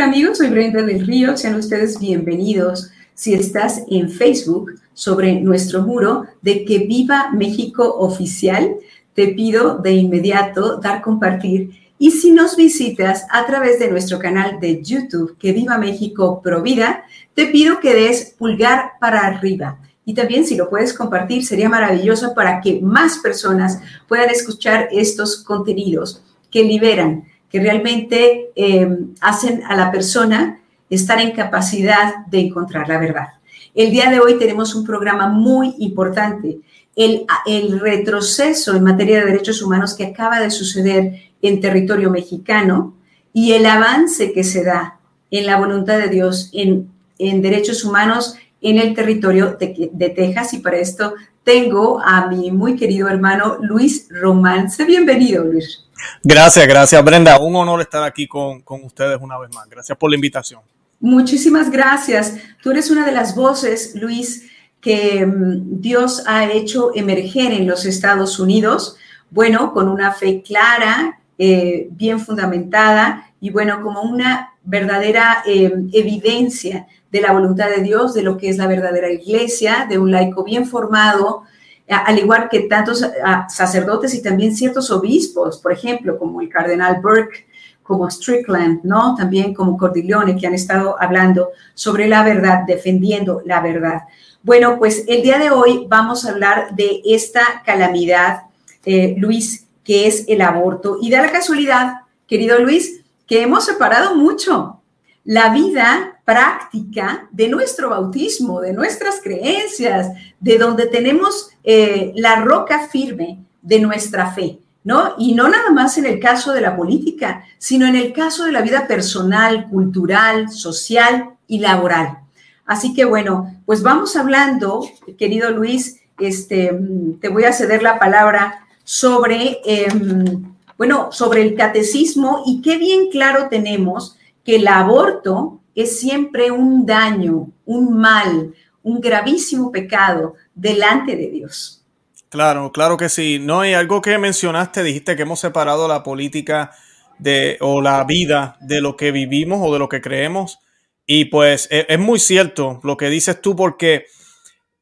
¿Qué tal amigos? Soy Brenda del Río, sean ustedes bienvenidos. Si estás en Facebook sobre nuestro muro de que viva México oficial, te pido de inmediato dar compartir y si nos visitas a través de nuestro canal de YouTube, que viva México Provida, te pido que des pulgar para arriba. Y también si lo puedes compartir, sería maravilloso para que más personas puedan escuchar estos contenidos que liberan, que realmente eh, hacen a la persona estar en capacidad de encontrar la verdad. El día de hoy tenemos un programa muy importante, el, retroceso en materia de derechos humanos que acaba de suceder en territorio mexicano y el avance que se da en la voluntad de Dios en, derechos humanos en el territorio de, Texas. Y para esto tengo a mi muy querido hermano Luis Román. Sé bienvenido, Luis. Gracias, gracias, Brenda. Un honor estar aquí con, con ustedes una vez más. Gracias por la invitación. Muchísimas gracias. Tú eres una de las voces, Luis, que mm, Dios ha hecho emerger en los Estados Unidos, bueno, con una fe clara, eh, bien fundamentada y bueno, como una verdadera eh, evidencia de la voluntad de Dios, de lo que es la verdadera iglesia, de un laico bien formado, al igual que tantos sacerdotes y también ciertos obispos, por ejemplo, como el cardenal Burke, como Strickland, ¿no? También como Cordileone, que han estado hablando sobre la verdad, defendiendo la verdad. Bueno, pues el día de hoy vamos a hablar de esta calamidad, eh, Luis, que es el aborto. Y da la casualidad, querido Luis, que hemos separado mucho la vida práctica de nuestro bautismo, de nuestras creencias, de donde tenemos eh, la roca firme de nuestra fe, ¿no? Y no nada más en el caso de la política, sino en el caso de la vida personal, cultural, social y laboral. Así que bueno, pues vamos hablando, querido Luis, este, te voy a ceder la palabra sobre, em, bueno, sobre el catecismo y qué bien claro tenemos que el aborto es siempre un daño, un mal, un gravísimo pecado delante de Dios. Claro, claro que sí. No, hay algo que mencionaste, dijiste que hemos separado la política de, o la vida de lo que vivimos o de lo que creemos. Y pues e, es muy cierto lo que dices tú porque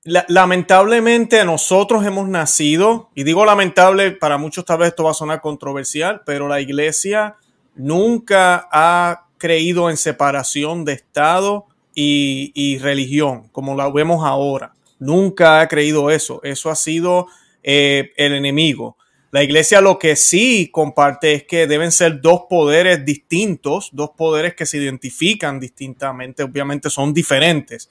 lamentablemente nosotros hemos nacido, y digo lamentable, para muchos tal vez esto va a sonar controversial, pero la iglesia nunca ha creído en separación de Estado y, religión, como la vemos ahora. Nunca ha creído eso. Eso ha sido eh, el enemigo. La iglesia lo que sí comparte es que deben ser dos poderes distintos, dos poderes que se identifican distintamente, obviamente son diferentes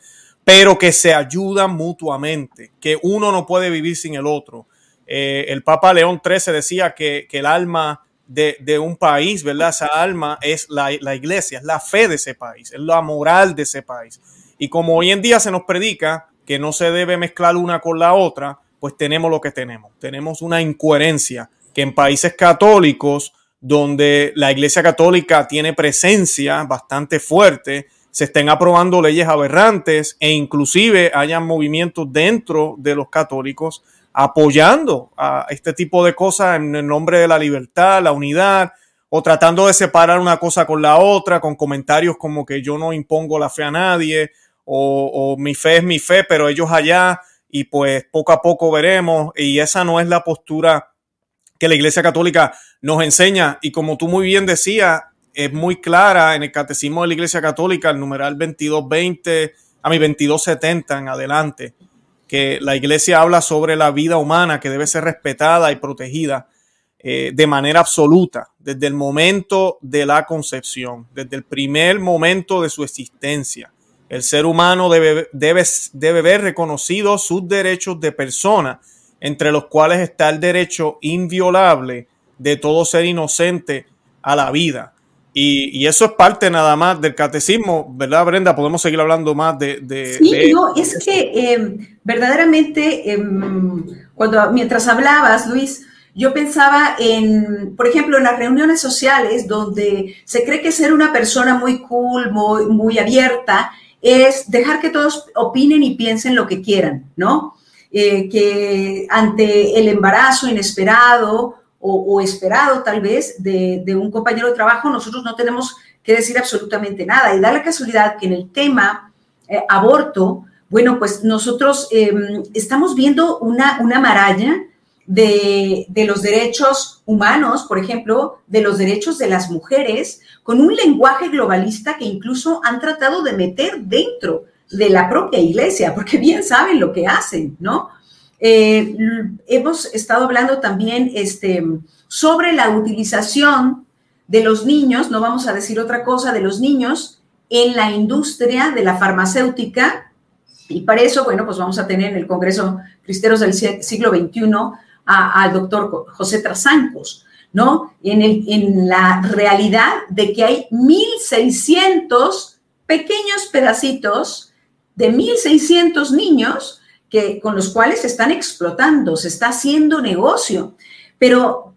pero que se ayudan mutuamente, que uno no puede vivir sin el otro. Eh, el Papa León XIII decía que, el alma de, un país, ¿verdad? Esa alma es la, la, iglesia, es la fe de ese país, es la moral de ese país. Y como hoy en día se nos predica que no se debe mezclar una con la otra, pues tenemos lo que tenemos. Tenemos una incoherencia que en países católicos, donde la iglesia católica tiene presencia bastante fuerte, se estén aprobando leyes aberrantes e inclusive hayan movimientos dentro de los católicos apoyando a este tipo de cosas en el nombre de la libertad, la unidad, o tratando de separar una cosa con la otra, con comentarios como que yo no impongo la fe a nadie, o, mi fe es mi fe, pero ellos allá, y pues poco a poco veremos, y esa no es la postura que la Iglesia Católica nos enseña, y como tú muy bien decías, es muy clara en el Catecismo de la Iglesia Católica, el numeral 2220 a mi 2270 en adelante, que la Iglesia habla sobre la vida humana que debe ser respetada y protegida eh, de manera absoluta desde el momento de la concepción, desde el primer momento de su existencia. El ser humano debe, debe, debe ver reconocidos sus derechos de persona, entre los cuales está el derecho inviolable de todo ser inocente a la vida. Y, eso es parte nada más del catecismo, ¿verdad, Brenda? Podemos seguir hablando más de... sí, no, es que em, verdaderamente, em, cuando mientras hablabas, Luis, yo pensaba en, por ejemplo, en las reuniones sociales donde se cree que ser una persona muy cool, muy, muy abierta, es dejar que todos opinen y piensen lo que quieran, ¿no? Eh, que ante el embarazo inesperado o, esperado tal vez de, un compañero de trabajo, nosotros no tenemos que decir absolutamente nada. Y da la casualidad que en el tema eh, aborto, bueno, pues nosotros em, estamos viendo una, una maralla de, de, los derechos humanos, por ejemplo, de los derechos de las mujeres, con un lenguaje globalista que incluso han tratado de meter dentro de la propia iglesia, porque bien saben lo que hacen, ¿no? Eh, hemos estado hablando también este, sobre la utilización de los niños, no vamos a decir otra cosa, de los niños en la industria de la farmacéutica. Y para eso, bueno, pues vamos a tener en el Congreso Cristeros del siglo XXI al doctor José Trasancos, ¿no? En, en la realidad de que hay 1.600 pequeños pedacitos de 1.600 niños que, con los cuales se están explotando, se está haciendo negocio. Pero,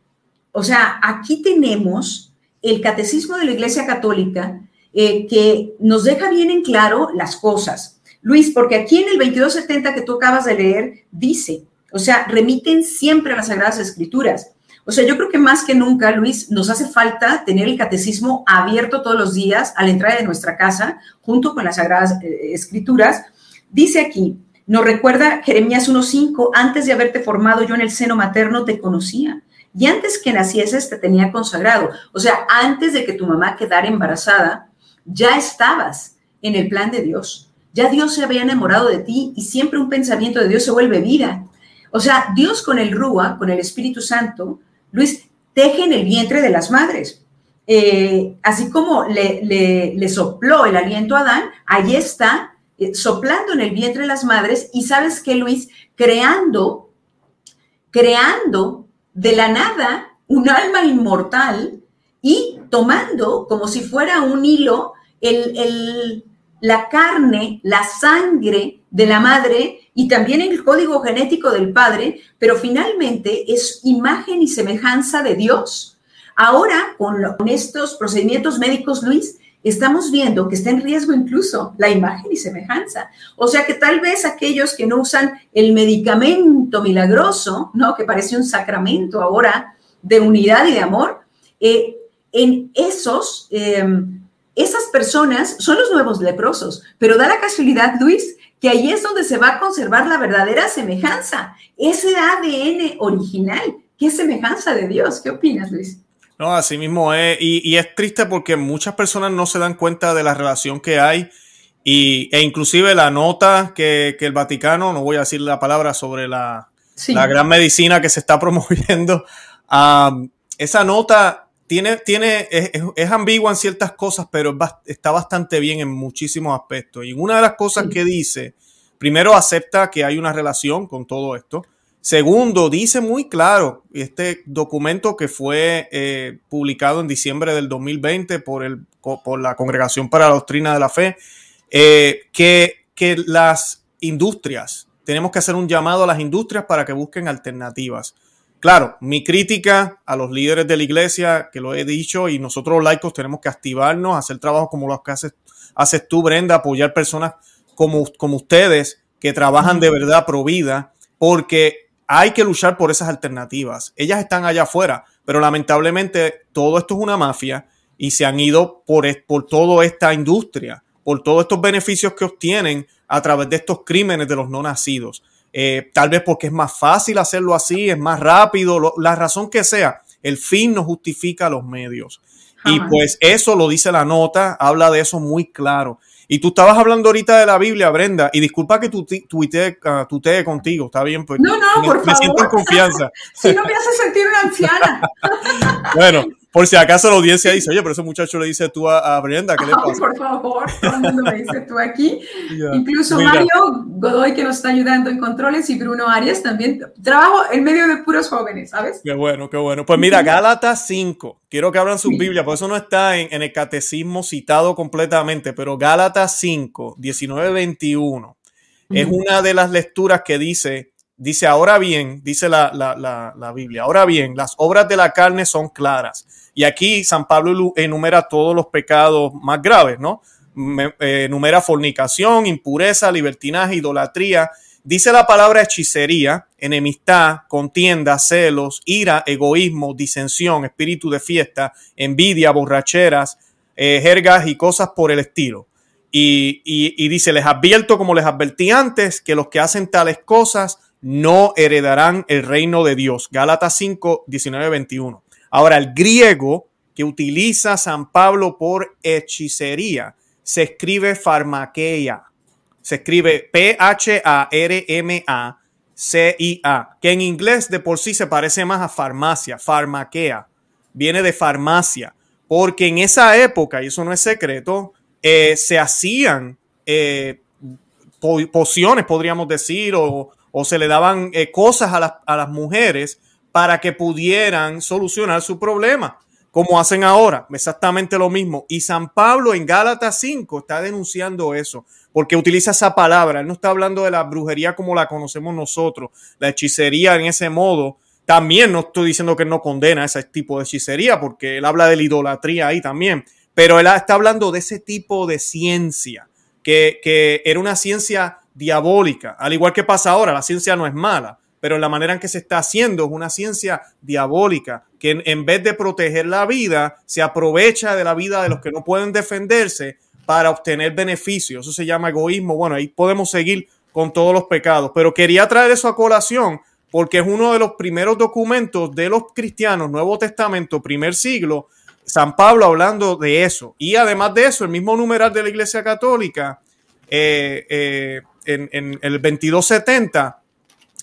o sea, aquí tenemos el catecismo de la Iglesia Católica eh, que nos deja bien en claro las cosas. Luis, porque aquí en el 2270 que tú acabas de leer, dice, o sea, remiten siempre a las Sagradas Escrituras. O sea, yo creo que más que nunca, Luis, nos hace falta tener el catecismo abierto todos los días a la entrada de nuestra casa, junto con las Sagradas eh, Escrituras. Dice aquí, nos recuerda Jeremías 1.5, antes de haberte formado yo en el seno materno te conocía. Y antes que nacieses te tenía consagrado. O sea, antes de que tu mamá quedara embarazada, ya estabas en el plan de Dios. Ya Dios se había enamorado de ti y siempre un pensamiento de Dios se vuelve vida. O sea, Dios con el Rúa, con el Espíritu Santo, Luis, teje en el vientre de las madres. Eh, así como le, sopló el aliento a Adán, ahí está soplando en el vientre de las madres y sabes que Luis, creando, creando de la nada un alma inmortal y tomando como si fuera un hilo el, la carne, la sangre de la madre y también el código genético del padre, pero finalmente es imagen y semejanza de Dios. Ahora, con, estos procedimientos médicos, Luis, estamos viendo que está en riesgo incluso la imagen y semejanza. O sea que tal vez aquellos que no usan el medicamento milagroso, ¿no? Que parece un sacramento ahora de unidad y de amor, eh, en esos, eh, esas personas son los nuevos leprosos. Pero da la casualidad, Luis, que ahí es donde se va a conservar la verdadera semejanza, ese ADN original, que es semejanza de Dios. ¿Qué opinas, Luis? No, así mismo es. Y, es triste porque muchas personas no se dan cuenta de la relación que hay. Y, e inclusive la nota que, el Vaticano, no voy a decir la palabra sobre la, la gran medicina que se está promoviendo, esa nota tiene, tiene, es, ambigua en ciertas cosas, pero está bastante bien en muchísimos aspectos. Y una de las cosas que dice, primero acepta que hay una relación con todo esto. Segundo, dice muy claro, este documento que fue eh, publicado en diciembre del 2020 por, el, por la Congregación para la Doctrina de la Fe, eh, que, que las industrias, tenemos que hacer un llamado a las industrias para que busquen alternativas. Claro, mi crítica a los líderes de la iglesia, que lo he dicho, y nosotros los laicos tenemos que activarnos, hacer trabajo como los que haces, haces tú, Brenda, apoyar personas como, como ustedes que trabajan de verdad pro vida, porque hay que luchar por esas alternativas. Ellas están allá afuera, pero lamentablemente todo esto es una mafia y se han ido por, por toda esta industria, por todos estos beneficios que obtienen a través de estos crímenes de los no nacidos. Eh, tal vez porque es más fácil hacerlo así, es más rápido, la razón que sea, el fin no justifica los medios. Y pues eso lo dice la nota, habla de eso muy claro. Y tú estabas hablando ahorita de la Biblia, Brenda, y disculpa que tu tuitee, uh, contigo, está bien, pues. No, no, por favor. Me siento en confianza. si no me hace sentir una anciana. bueno, por si acaso la audiencia dice, oye, pero ese muchacho le dice tú a, Brenda, ¿qué le pasa? por favor, todo el mundo me dice tú aquí. Incluso Mario Godoy, que nos está ayudando en controles, y Bruno Arias también. Trabajo en medio de puros jóvenes, ¿sabes? Qué bueno, qué bueno. Pues mira, Gálatas 5, quiero que abran su Biblia, por eso no está en, en, el catecismo citado completamente, pero Gálatas 5, 19, 21, es una de las lecturas que dice, dice, ahora bien, dice la, la, la, Biblia, ahora bien, las obras de la carne son claras y aquí San Pablo enumera todos los pecados más graves, ¿no? Eh, enumera fornicación, impureza, libertinaje, idolatría. Dice la palabra hechicería, enemistad, contienda, celos, ira, egoísmo, disensión, espíritu de fiesta, envidia, borracheras, eh, jergas y cosas por el estilo. Y, y, dice, les advierto como les advertí antes, que los que hacen tales cosas no heredarán el reino de Dios. Gálatas 5, 19, 21. Ahora, el griego que utiliza San Pablo por hechicería se escribe farmaquea. Se escribe P-H-A-R-M-A-C-I-A, que en inglés de por sí se parece más a farmacia, farmaquea. Viene de farmacia, porque en esa época, y eso no es secreto, eh, se hacían eh, pociones, podríamos decir, o, se le daban eh, cosas a, a las mujeres para que pudieran solucionar su problema como hacen ahora, exactamente lo mismo. Y San Pablo en Gálatas 5 está denunciando eso, porque utiliza esa palabra. Él no está hablando de la brujería como la conocemos nosotros, la hechicería en ese modo. También no estoy diciendo que él no condena ese tipo de hechicería, porque él habla de la idolatría ahí también. Pero él está hablando de ese tipo de ciencia, que, que era una ciencia diabólica, al igual que pasa ahora, la ciencia no es mala, pero la manera en que se está haciendo es una ciencia diabólica, que en, vez de proteger la vida, se aprovecha de la vida de los que no pueden defenderse para obtener beneficios. Eso se llama egoísmo. Bueno, ahí podemos seguir con todos los pecados, pero quería traer eso a colación porque es uno de los primeros documentos de los cristianos, Nuevo Testamento, primer siglo, San Pablo hablando de eso. Y además de eso, el mismo numeral de la Iglesia Católica, eh, eh, en, el 2270,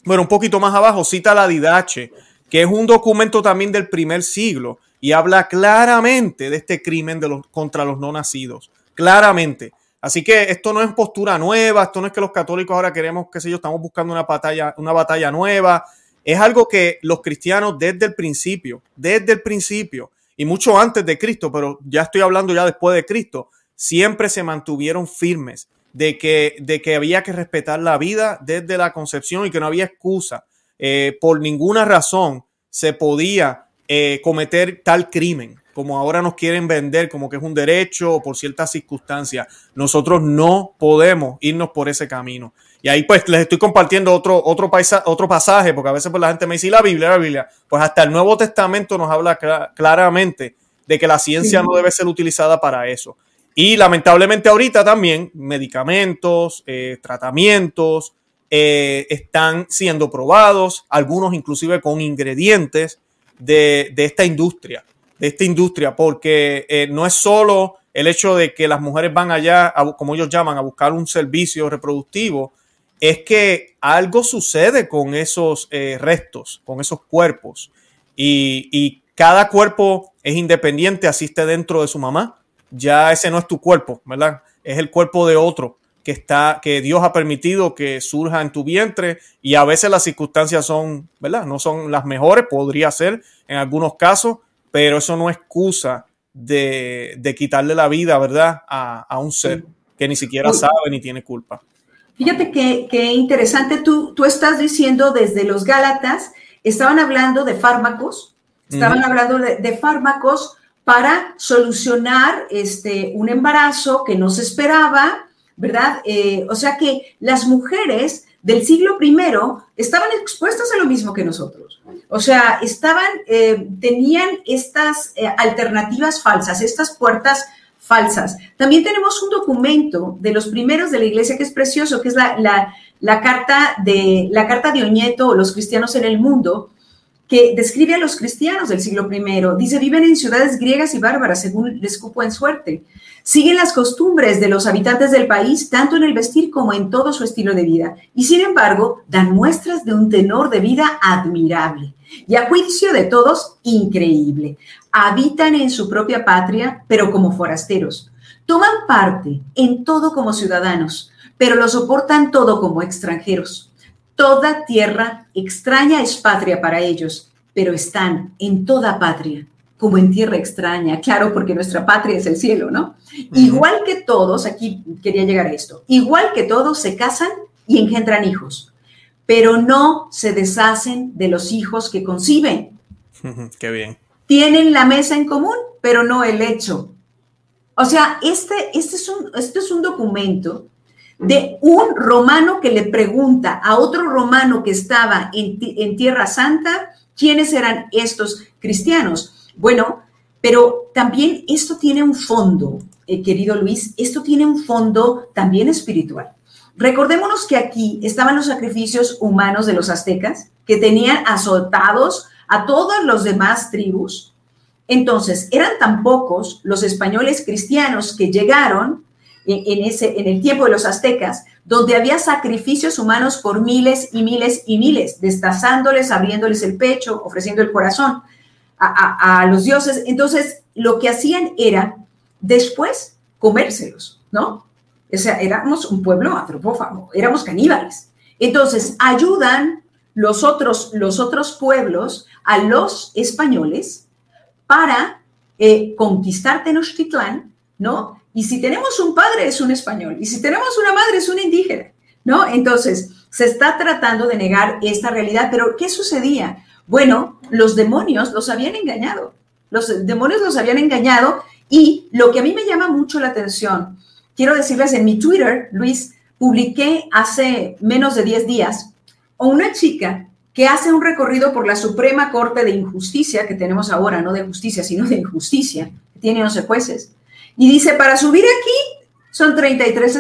bueno, un poquito más abajo cita la Didache, que es un documento también del primer siglo y habla claramente de este crimen de los, contra los no nacidos. Claramente. Así que esto no es postura nueva, esto no es que los católicos ahora queremos, qué sé yo, estamos buscando una batalla, una batalla nueva. Es algo que los cristianos desde el principio, desde el principio, y mucho antes de Cristo, pero ya estoy hablando ya después de Cristo, siempre se mantuvieron firmes de que, de que había que respetar la vida desde la concepción y que no había excusa. Eh, por ninguna razón se podía eh, cometer tal crimen como ahora nos quieren vender como que es un derecho o por ciertas circunstancias. Nosotros no podemos irnos por ese camino. Y ahí pues les estoy compartiendo otro, otro, otro pasaje, porque a veces pues, la gente me dice, la Biblia, la Biblia? Pues hasta el Nuevo Testamento nos habla claramente de que la ciencia no debe ser utilizada para eso. Y lamentablemente ahorita también medicamentos, eh, tratamientos eh, están siendo probados, algunos inclusive con ingredientes de, esta industria, de esta industria, porque eh, no es solo el hecho de que las mujeres van allá, como ellos llaman, a buscar un servicio reproductivo, es que algo sucede con esos restos, con esos cuerpos. Y, y cada cuerpo es independiente, asiste dentro de su mamá ya ese no es tu cuerpo, ¿verdad? Es el cuerpo de otro que está, que Dios ha permitido que surja en tu vientre y a veces las circunstancias son, ¿verdad? No son las mejores, podría ser en algunos casos, pero eso no es excusa de, quitarle la vida, ¿verdad? A, un ser que ni siquiera sabe ni tiene culpa. Fíjate qué interesante, tú, tú estás diciendo desde los Gálatas, estaban hablando de fármacos, estaban hablando de fármacos para solucionar este, un embarazo que no se esperaba, ¿verdad? Eh, o sea que las mujeres del siglo I estaban expuestas a lo mismo que nosotros. O sea, estaban, eh, tenían estas eh, alternativas falsas, estas puertas falsas. También tenemos un documento de los primeros de la iglesia que es precioso, que es la, la, carta, de, la carta de Oñeto, Los cristianos en el mundo, que describe a los cristianos del siglo I. Dice, viven en ciudades griegas y bárbaras, según les cupo en suerte. Siguen las costumbres de los habitantes del país, tanto en el vestir como en todo su estilo de vida. Y sin embargo, dan muestras de un tenor de vida admirable y a juicio de todos, increíble. Habitan en su propia patria, pero como forasteros. Toman parte en todo como ciudadanos, pero lo soportan todo como extranjeros Toda tierra extraña es patria para ellos, pero están en toda patria, como en tierra extraña, claro, porque nuestra patria es el cielo, ¿no? Igual que todos, aquí quería llegar a esto, igual que todos se casan y engendran hijos, pero no se deshacen de los hijos que conciben. Qué bien. Tienen la mesa en común, pero no el hecho. O sea, este, este, es, un, este es un documento de un romano que le pregunta a otro romano que estaba en, Tierra Santa quiénes eran estos cristianos. Bueno, Pero también esto tiene un fondo, eh, querido Luis, esto tiene un fondo también espiritual. Recordémonos que aquí estaban los sacrificios humanos de los aztecas, que tenían azotados a todas los demás tribus. Entonces, eran tan pocos los españoles cristianos que llegaron en, ese, en el tiempo de los aztecas, donde había sacrificios humanos por miles y miles y miles, destazándoles, abriéndoles el pecho, ofreciendo el corazón a, los dioses. Entonces, lo que hacían era después comérselos, ¿no? O sea, éramos un pueblo antropófago, éramos caníbales. Entonces, ayudan los otros, los otros pueblos a los españoles para eh, conquistar Tenochtitlán, ¿no? Y si tenemos un padre es un español, y si tenemos una madre es un indígena, ¿no? Entonces, se está tratando de negar esta realidad, pero ¿qué sucedía? Bueno, los demonios los habían engañado, los demonios los habían engañado y lo que a mí me llama mucho la atención quiero decirles, en mi Twitter, Luis, publiqué hace menos de 10 días a una chica que hace un recorrido por la Suprema Corte de Injusticia que tenemos ahora, no de justicia, sino de injusticia, tiene 11 jueces. Y dice, para subir aquí son 33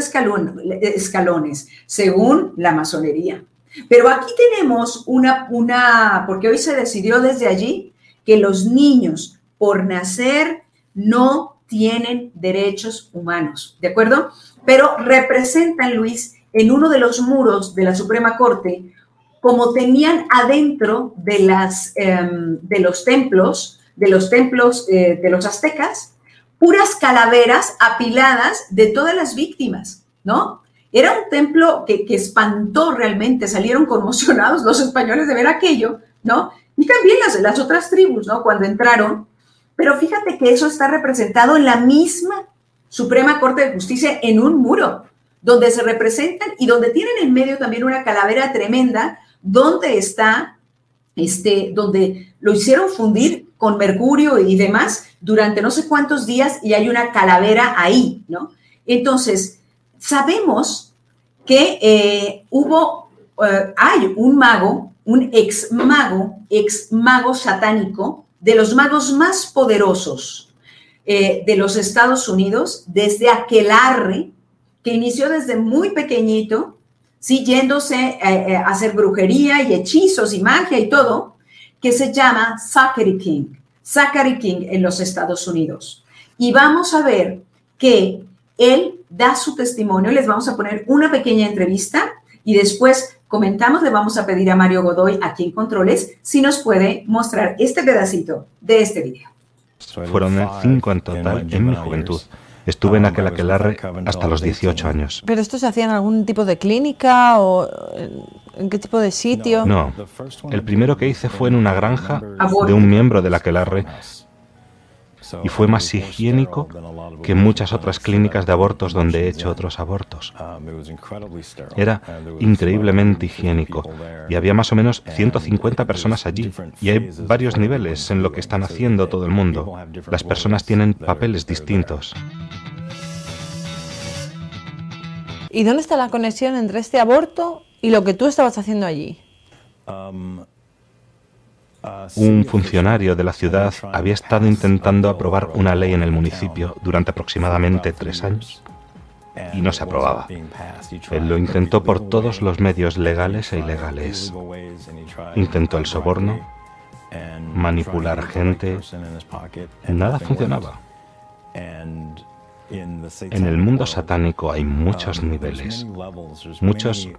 escalones, según la masonería. Pero aquí tenemos una, una, porque hoy se decidió desde allí que los niños por nacer no tienen derechos humanos, ¿de acuerdo? Pero representan, Luis, en uno de los muros de la Suprema Corte, como tenían adentro de, las, em, de los templos, de los templos eh, de los aztecas, puras calaveras apiladas de todas las víctimas, ¿no? Era un templo que, que espantó realmente, salieron conmocionados los españoles de ver aquello, ¿no? Y también las, las otras tribus, ¿no? Cuando entraron, pero fíjate que eso está representado en la misma Suprema Corte de Justicia en un muro, donde se representan y donde tienen en medio también una calavera tremenda, donde está, este, donde lo hicieron fundir con mercurio y demás durante no sé cuántos días y hay una calavera ahí, ¿no? Entonces, sabemos que eh, hubo, eh, hay un mago, un ex mago, ex mago satánico, de los magos más poderosos eh, de los Estados Unidos, desde Aquelarre, que inició desde muy pequeñito, ¿sí? yéndose eh, eh, a hacer brujería y hechizos y magia y todo, que se llama Zachary King, Zachary King en los Estados Unidos. Y vamos a ver que él da su testimonio, les vamos a poner una pequeña entrevista y después comentamos, le vamos a pedir a Mario Godoy, aquí en Controles, si nos puede mostrar este pedacito de este video. Fueron cinco en total en mi juventud. Estuve en aquel aquelarre hasta los 18 años. ¿Pero esto se hacía en algún tipo de clínica o en qué tipo de sitio? No, el primero que hice fue en una granja de un miembro del aquelarre y fue más higiénico que muchas otras clínicas de abortos donde he hecho otros abortos. Era increíblemente higiénico y había más o menos 150 personas allí y hay varios niveles en lo que están haciendo todo el mundo. Las personas tienen papeles distintos. ¿Y dónde está la conexión entre este aborto y lo que tú estabas haciendo allí? Un funcionario de la ciudad había estado intentando aprobar una ley en el municipio durante aproximadamente tres años y no se aprobaba. Él lo intentó por todos los medios legales e ilegales. Intentó el soborno, manipular gente. Nada funcionaba. En el mundo satánico hay muchos niveles, muchos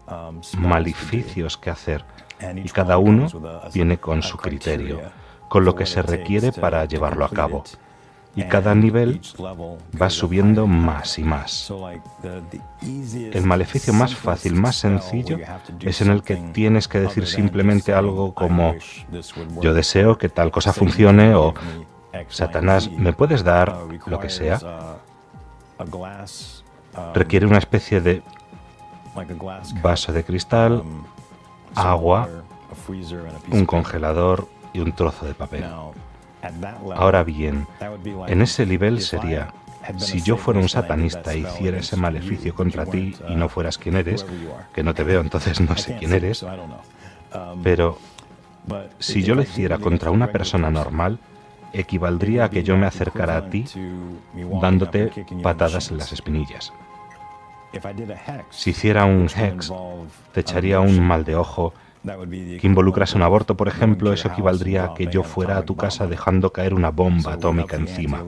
maleficios que hacer y cada uno viene con su criterio, con lo que se requiere para llevarlo a cabo. Y cada nivel va subiendo más y más. El maleficio más fácil, más sencillo, es en el que tienes que decir simplemente algo como yo deseo que tal cosa funcione o Satanás, ¿me puedes dar lo que sea? Requiere una especie de vaso de cristal, agua, un congelador y un trozo de papel. Ahora bien, en ese nivel sería, si yo fuera un satanista e hiciera ese maleficio contra ti y no fueras quien eres, que no te veo entonces no sé quién eres, pero si yo lo hiciera contra una persona normal, equivaldría a que yo me acercara a ti dándote patadas en las espinillas. Si hiciera un hex, te echaría un mal de ojo que involucrase un aborto, por ejemplo, eso equivaldría a que yo fuera a tu casa dejando caer una bomba atómica encima.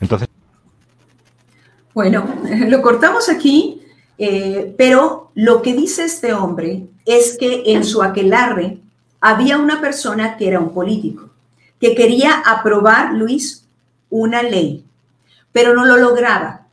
Entonces... Bueno, lo cortamos aquí, eh, pero lo que dice este hombre es que en su aquelarre había una persona que era un político, que quería aprobar, Luis, una ley, pero no lo lograba.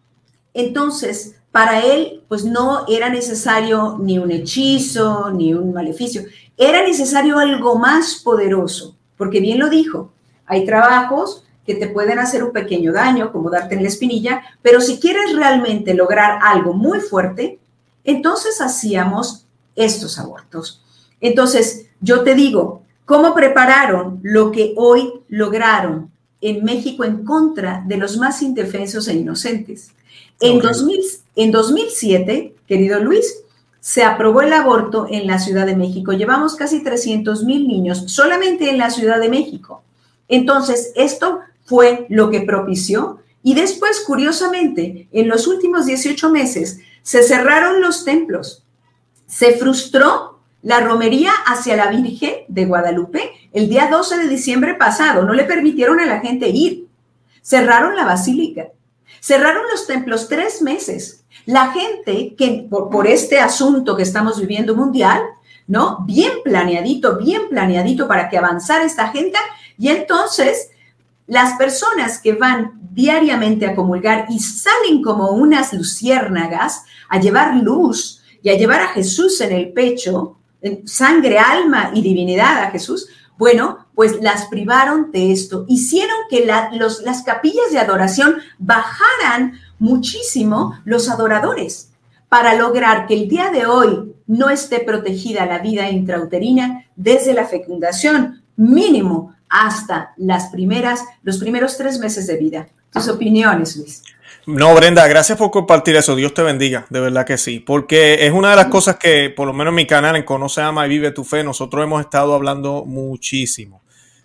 Entonces, para él, pues no era necesario ni un hechizo, ni un maleficio, era necesario algo más poderoso, porque bien lo dijo, hay trabajos que te pueden hacer un pequeño daño, como darte en la espinilla, pero si quieres realmente lograr algo muy fuerte, entonces hacíamos estos abortos. Entonces, yo te digo, ¿cómo prepararon lo que hoy lograron en México en contra de los más indefensos e inocentes? En, 2000, en 2007, querido Luis, se aprobó el aborto en la Ciudad de México. Llevamos casi 300 mil niños solamente en la Ciudad de México. Entonces, esto fue lo que propició. Y después, curiosamente, en los últimos 18 meses, se cerraron los templos. Se frustró la romería hacia la Virgen de Guadalupe el día 12 de diciembre pasado. No le permitieron a la gente ir. Cerraron la basílica. Cerraron los templos tres meses. La gente que por, este asunto que estamos viviendo mundial, ¿no? Bien planeadito, bien planeadito para que avanzara esta agenda. Y entonces las personas que van diariamente a comulgar y salen como unas luciérnagas a llevar luz y a llevar a Jesús en el pecho, en sangre, alma y divinidad a Jesús, bueno, pues las privaron de esto. Hicieron que las capillas de adoración bajaran muchísimo los adoradores para lograr que el día de hoy no esté protegida la vida intrauterina desde la fecundación mínimo hasta las primeras, los primeros tres meses de vida. Tus opiniones, Luis. No, Brenda, gracias por compartir eso. Dios te bendiga, de verdad que sí. Porque es una de las cosas que, por lo menos en mi canal, en Conoce, Ama y Vive tu Fe, nosotros hemos estado hablando muchísimo.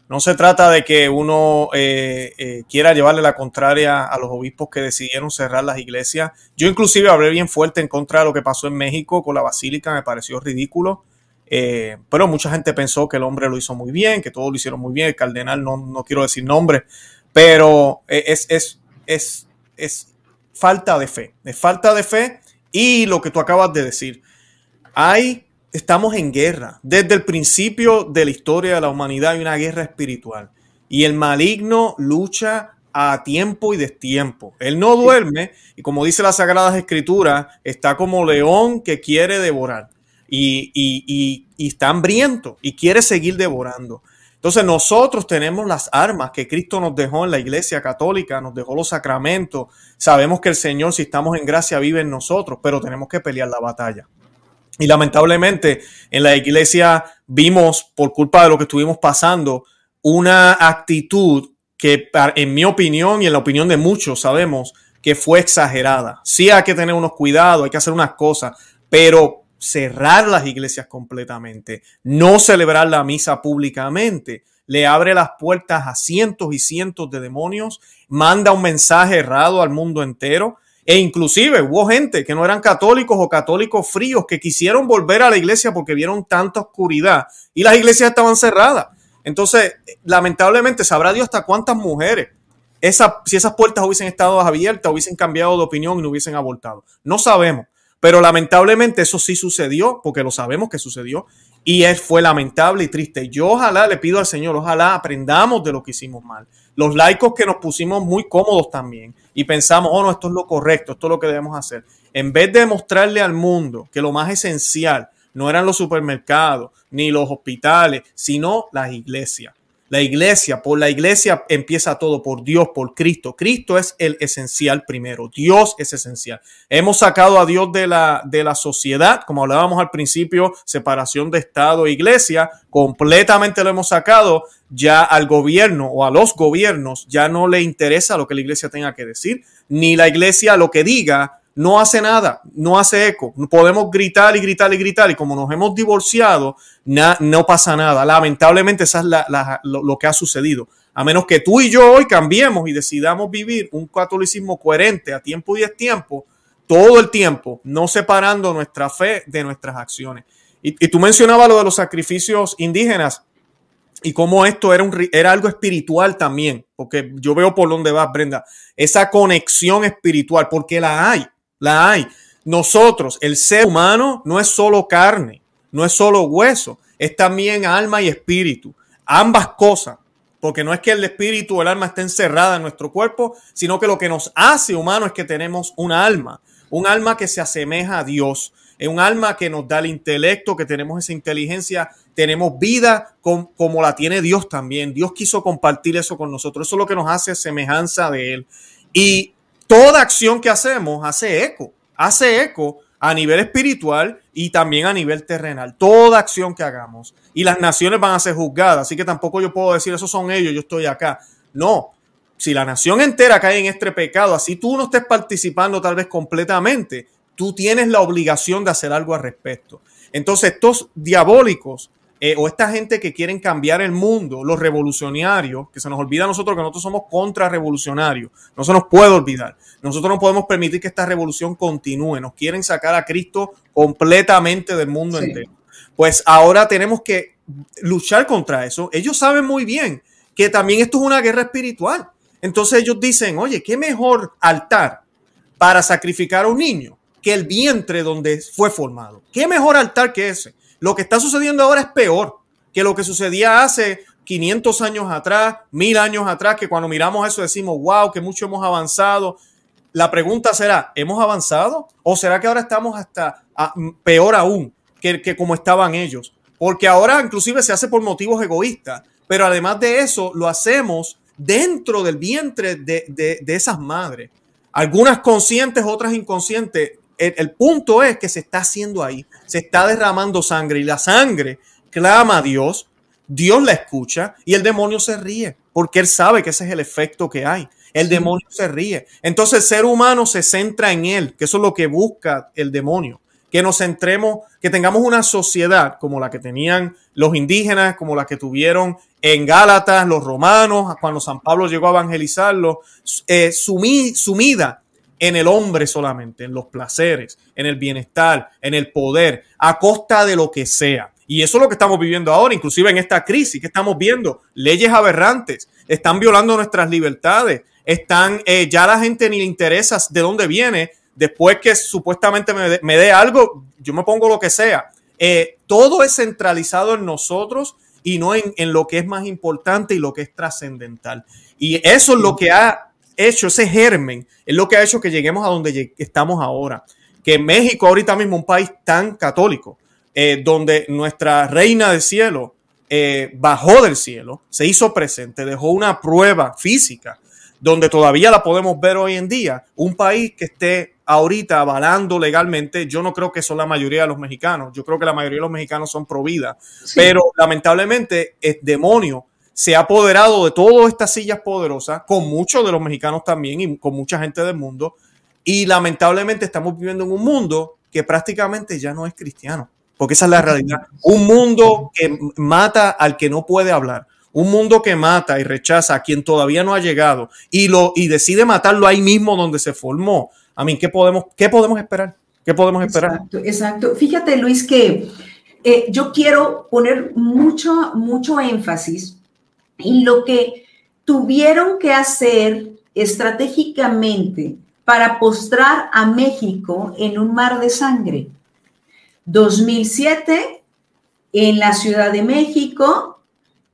No se trata de que uno eh, eh, quiera llevarle la contraria a los obispos que decidieron cerrar las iglesias. Yo inclusive hablé bien fuerte en contra de lo que pasó en México con la basílica, me pareció ridículo. Eh, pero mucha gente pensó que el hombre lo hizo muy bien, que todo lo hicieron muy bien. El cardenal, no, no quiero decir nombre, pero es, es, es es falta de fe, es falta de fe y lo que tú acabas de decir, hay, estamos en guerra. Desde el principio de la historia de la humanidad hay una guerra espiritual y el maligno lucha a tiempo y destiempo. Él no duerme y como dice la Sagrada Escritura, está como león que quiere devorar y, y, y está hambriento y quiere seguir devorando. Entonces nosotros tenemos las armas que Cristo nos dejó en la iglesia católica, nos dejó los sacramentos. Sabemos que el Señor, si estamos en gracia, vive en nosotros, pero tenemos que pelear la batalla. Y lamentablemente en la iglesia vimos, por culpa de lo que estuvimos pasando, una actitud que en mi opinión y en la opinión de muchos sabemos que fue exagerada. Sí hay que tener unos cuidados, hay que hacer unas cosas, pero cerrar las iglesias completamente, no celebrar la misa públicamente, le abre las puertas a cientos y cientos de demonios, manda un mensaje errado al mundo entero. E inclusive hubo gente que no eran católicos o católicos fríos que quisieron volver a la iglesia porque vieron tanta oscuridad y las iglesias estaban cerradas. Entonces, lamentablemente, sabrá Dios hasta cuántas mujeres, esa, si esas puertas hubiesen estado abiertas, hubiesen cambiado de opinión y no hubiesen abortado. No sabemos. Pero lamentablemente eso sí sucedió, porque lo sabemos que sucedió, y fue lamentable y triste. Yo ojalá le pido al Señor, ojalá aprendamos de lo que hicimos mal. Los laicos que nos pusimos muy cómodos también y pensamos, oh no, esto es lo correcto, esto es lo que debemos hacer. En vez de mostrarle al mundo que lo más esencial no eran los supermercados ni los hospitales, sino las iglesias. La iglesia, por la iglesia empieza todo, por Dios, por Cristo. Cristo es el esencial primero, Dios es esencial. Hemos sacado a Dios de la, de la sociedad, como hablábamos al principio, separación de Estado e iglesia, completamente lo hemos sacado ya al gobierno o a los gobiernos, ya no le interesa lo que la iglesia tenga que decir, ni la iglesia lo que diga no hace nada, no hace eco. Podemos gritar y gritar y gritar y como nos hemos divorciado, no pasa nada. Lamentablemente eso es lo, que ha sucedido. A menos que tú y yo hoy cambiemos y decidamos vivir un catolicismo coherente a tiempo y tiempo, todo el tiempo, no separando nuestra fe de nuestras acciones. Y, y tú mencionabas lo de los sacrificios indígenas y cómo esto era, un, era algo espiritual también, porque yo veo por dónde vas, Brenda, esa conexión espiritual, porque la hay, la hay. Nosotros, el ser humano, no es solo carne, no es solo hueso, es también alma y espíritu, ambas cosas, porque no es que el espíritu o el alma esté encerrada en nuestro cuerpo, sino que lo que nos hace humano es que tenemos un alma, un alma que se asemeja a Dios, es un alma que nos da el intelecto, que tenemos esa inteligencia tenemos vida como la tiene Dios también. Dios quiso compartir eso con nosotros. Eso es lo que nos hace semejanza de Él. Y toda acción que hacemos hace eco, hace eco a nivel espiritual y también a nivel terrenal. Toda acción que hagamos. Y las naciones van a ser juzgadas. Así que tampoco yo puedo decir, esos son ellos, yo estoy acá. No. Si la nación entera cae en este pecado, así tú no estés participando tal vez completamente, tú tienes la obligación de hacer algo al respecto. Entonces, estos diabólicos eh, o esta gente que quieren cambiar el mundo, los revolucionarios, que se nos olvida a nosotros que nosotros somos contrarrevolucionarios, no se nos puede olvidar. Nosotros no podemos permitir que esta revolución continúe, nos quieren sacar a Cristo completamente del mundo entero. Pues ahora tenemos que luchar contra eso. Ellos saben muy bien que también esto es una guerra espiritual. Entonces ellos dicen, oye, ¿qué mejor altar para sacrificar a un niño que el vientre donde fue formado? ¿Qué mejor altar que ese? Lo que está sucediendo ahora es peor que lo que sucedía hace 500 años atrás, mil años atrás, que cuando miramos eso decimos, wow, que mucho hemos avanzado. La pregunta será, ¿hemos avanzado? ¿O será que ahora estamos hasta peor aún que, que como estaban ellos? Porque ahora inclusive se hace por motivos egoístas, pero además de eso lo hacemos dentro del vientre de, de, de esas madres. Algunas conscientes, otras inconscientes el, punto es que se está haciendo ahí, se está derramando sangre y la sangre clama a Dios, Dios la escucha y el demonio se ríe, porque él sabe que ese es el efecto que hay. El demonio se ríe. Entonces el ser humano se centra en él, que eso es lo que busca el demonio. Que nos centremos, que tengamos una sociedad como la que tenían los indígenas, como la que tuvieron en Gálatas los romanos, cuando San Pablo llegó a evangelizarlo, eh, sumida en el hombre solamente, en los placeres, en el bienestar, en el poder, a costa de lo que sea. Y eso es lo que estamos viviendo ahora, inclusive en esta crisis que estamos viendo. Leyes aberrantes, están violando nuestras libertades, están, eh, ya la gente ni le interesa de dónde viene. Después que supuestamente me dé algo, yo me pongo lo que sea. Eh, todo es centralizado en nosotros y no en, en lo que es más importante y lo que es trascendental. Y eso es lo que ha hecho, ese germen, es lo que ha hecho que lleguemos a donde estamos ahora. Que México ahorita mismo, un país tan católico, eh, donde nuestra reina del cielo eh, bajó del cielo, se hizo presente, dejó una prueba física, donde todavía la podemos ver hoy en día, un país que esté ahorita avalando legalmente, yo no creo que son la mayoría de los mexicanos, yo creo que la mayoría de los mexicanos son pro vida, pero lamentablemente el demonio se ha apoderado de todas estas sillas poderosas, con muchos de los mexicanos también y con mucha gente del mundo. Y lamentablemente estamos viviendo en un mundo que prácticamente ya no es cristiano, porque esa es la realidad. Un mundo que mata al que no puede hablar, un mundo que mata y rechaza a quien todavía no ha llegado y, lo, y decide matarlo ahí mismo donde se formó. A mí, ¿qué podemos, qué podemos esperar? ¿Qué podemos esperar? Exacto, exacto. Fíjate, Luis, que eh, yo quiero poner mucho, mucho énfasis y lo que tuvieron que hacer estratégicamente para postrar a México en un mar de sangre. 2007, en la Ciudad de México,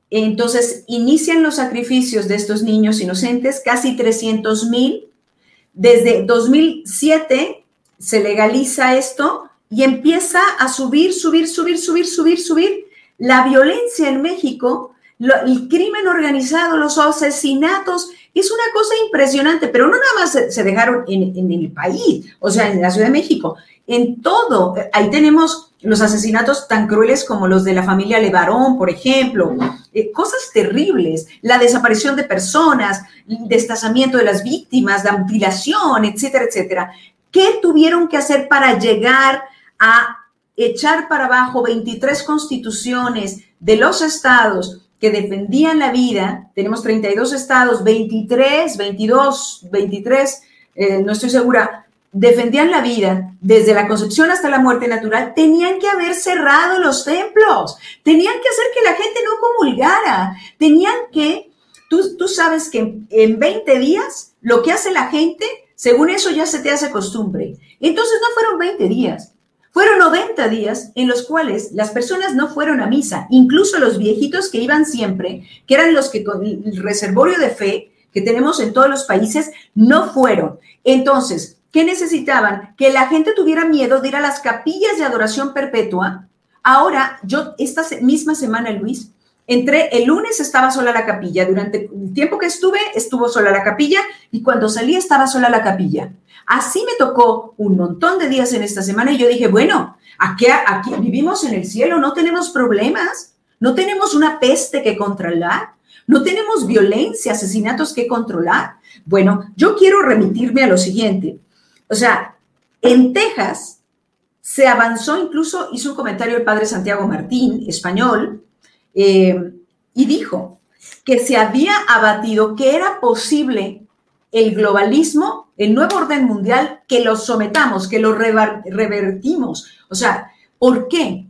entonces inician los sacrificios de estos niños inocentes, casi 300 mil. Desde 2007 se legaliza esto y empieza a subir, subir, subir, subir, subir, subir. La violencia en México el crimen organizado, los asesinatos, es una cosa impresionante, pero no nada más se, dejaron en, el país, o sea, en la Ciudad de México, en todo. Ahí tenemos los asesinatos tan crueles como los de la familia Levarón, por ejemplo, eh, cosas terribles, la desaparición de personas, el destazamiento de las víctimas, la mutilación, etcétera, etcétera. ¿Qué tuvieron que hacer para llegar a echar para abajo 23 constituciones de los estados que defendían la vida, tenemos 32 estados, 23, 22, 23, no estoy segura, defendían la vida. Desde la concepción hasta la muerte natural, tenían que haber cerrado los templos, tenían que hacer que la gente no comulgara, tenían que, tú, tú sabes que en 20 días lo que hace la gente, según eso ya se te hace costumbre. Entonces no fueron 20 días, fueron 90 días en los cuales las personas no fueron a misa, incluso los viejitos que iban siempre, que eran los que con el reservorio de fe que tenemos en todos los países, no fueron. Entonces, ¿qué necesitaban? Que la gente tuviera miedo de ir a las capillas de adoración perpetua. Ahora, yo esta misma semana, Luis, entré, el lunes estaba sola la capilla, durante el tiempo que estuve, estuvo sola la capilla y cuando salí estaba sola la capilla. Así me tocó un montón de días en esta semana y yo dije, bueno, aquí, aquí vivimos en el cielo, no tenemos problemas, no tenemos una peste que controlar, no tenemos violencia, asesinatos que controlar. Bueno, yo quiero remitirme a lo siguiente. O sea, en Texas se avanzó, incluso hizo un comentario el padre Santiago Martín, español, eh, y dijo que se había abatido, que era posible el globalismo, el nuevo orden mundial, que lo sometamos, que lo revertimos. O sea, ¿por qué?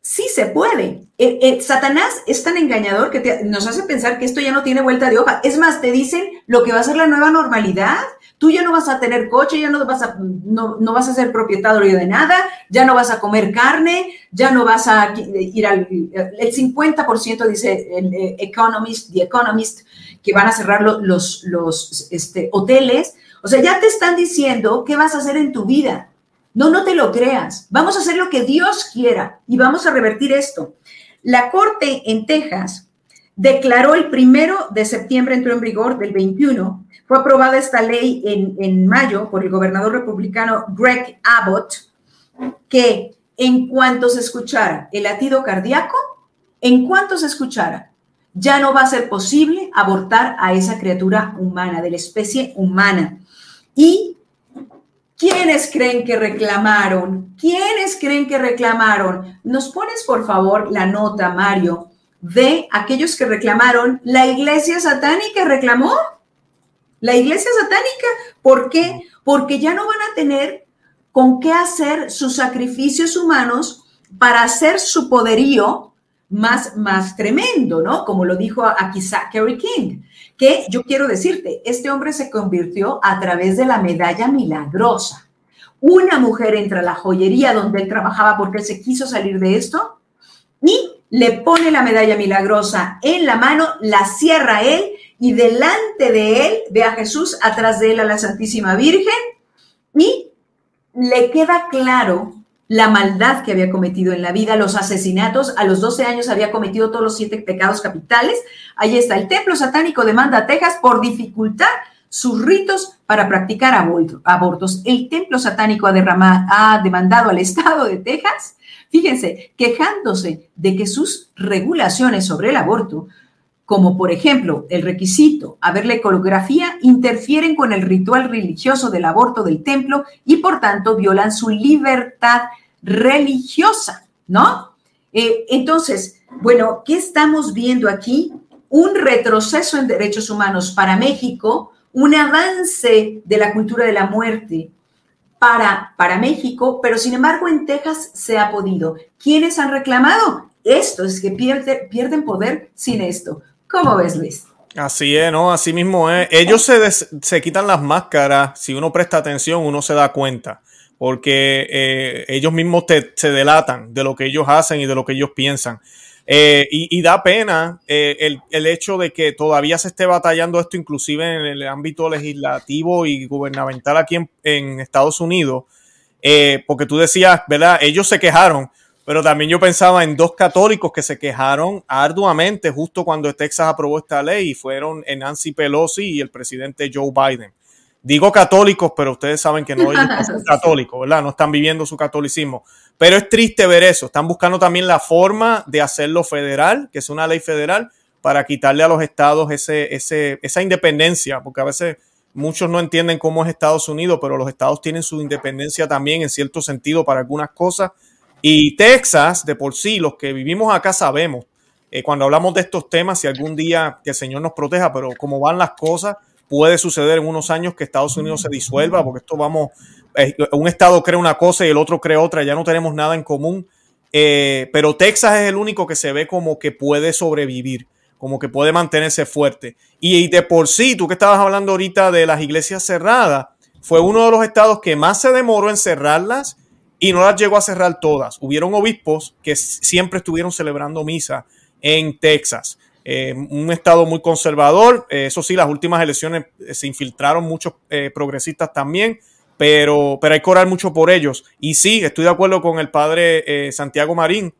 Sí se puede. Eh, eh, Satanás es tan engañador que nos hace pensar que esto ya no tiene vuelta de hoja. Es más, te dicen lo que va a ser la nueva normalidad. Tú ya no vas a tener coche, ya no vas a, no, no vas a ser propietario de nada, ya no vas a comer carne, ya no vas a ir al... El 50% dice el eh, Economist, The Economist, que van a cerrar los, los este, hoteles. O sea, ya te están diciendo qué vas a hacer en tu vida. No, no te lo creas. Vamos a hacer lo que Dios quiera y vamos a revertir esto. La Corte en Texas declaró el primero de septiembre, entró en vigor del 21, fue aprobada esta ley en, en mayo por el gobernador republicano Greg Abbott, que en cuanto se escuchara el latido cardíaco, en cuanto se escuchara ya no va a ser posible abortar a esa criatura humana, de la especie humana. ¿Y quiénes creen que reclamaron? ¿Quiénes creen que reclamaron? ¿Nos pones, por favor, la nota, Mario, de aquellos que reclamaron? ¿La iglesia satánica reclamó? La iglesia satánica, ¿por qué? Porque ya no van a tener con qué hacer sus sacrificios humanos para hacer su poderío más, más tremendo, ¿no? Como lo dijo aquí Zachary King, que yo quiero decirte, este hombre se convirtió a través de la medalla milagrosa. Una mujer entra a la joyería donde él trabajaba porque él se quiso salir de esto y le pone la medalla milagrosa en la mano, la cierra él y delante de él ve a Jesús, atrás de él a la Santísima Virgen y le queda claro la maldad que había cometido en la vida, los asesinatos. A los 12 años había cometido todos los siete pecados capitales. Ahí está, el templo satánico demanda a Texas por dificultar sus ritos para practicar abortos. El templo satánico ha, ha demandado al estado de Texas, fíjense, quejándose de que sus regulaciones sobre el aborto como por ejemplo el requisito a ver la iconografía, interfieren con el ritual religioso del aborto del templo y por tanto violan su libertad religiosa, ¿no? Eh, entonces, bueno, ¿qué estamos viendo aquí? Un retroceso en derechos humanos para México, un avance de la cultura de la muerte para, para México, pero sin embargo en Texas se ha podido. ¿Quiénes han reclamado? Esto es que pierde, pierden poder sin esto. ¿Cómo ves, Luis? Así es, ¿no? Así mismo es. Ellos se, se quitan las máscaras. Si uno presta atención, uno se da cuenta. Porque eh, ellos mismos te, se delatan de lo que ellos hacen y de lo que ellos piensan. Eh, y, da pena eh, el, el, hecho de que todavía se esté batallando esto, inclusive en el ámbito legislativo y gubernamental aquí en, en Estados Unidos. porque tú decías, ¿verdad? Ellos se quejaron pero también yo pensaba en dos católicos que se quejaron arduamente justo cuando Texas aprobó esta ley y fueron Nancy Pelosi y el presidente Joe Biden. Digo católicos, pero ustedes saben que no, son católicos, ¿verdad? No están viviendo su catolicismo. Pero es triste ver eso. Están buscando también la forma de hacerlo federal, que es una ley federal, para quitarle a los estados ese, esa independencia, porque a veces muchos no entienden cómo es Estados Unidos, pero los estados tienen su independencia también en cierto sentido para algunas cosas y Texas, de por sí, los que vivimos acá sabemos eh, cuando hablamos de estos temas, si algún día que el Señor nos proteja, pero como van las cosas, puede suceder en unos años que Estados Unidos se disuelva, porque esto vamos, eh, un estado cree una cosa y el otro cree otra, ya no tenemos nada en común. Eh, pero Texas es el único que se ve como que puede sobrevivir, como que puede mantenerse fuerte. Y, de por sí, tú que estabas hablando ahorita de las iglesias cerradas, fue uno de los estados que más se demoró en cerrarlas y no las llegó a cerrar todas. Hubieron obispos que siempre estuvieron celebrando misa en Texas. Eh, un estado muy conservador. Eh, eso sí, las últimas elecciones se infiltraron muchos progresistas también pero, pero hay que orar mucho por ellos. Y sí, estoy de acuerdo con el padre eh, Santiago Marín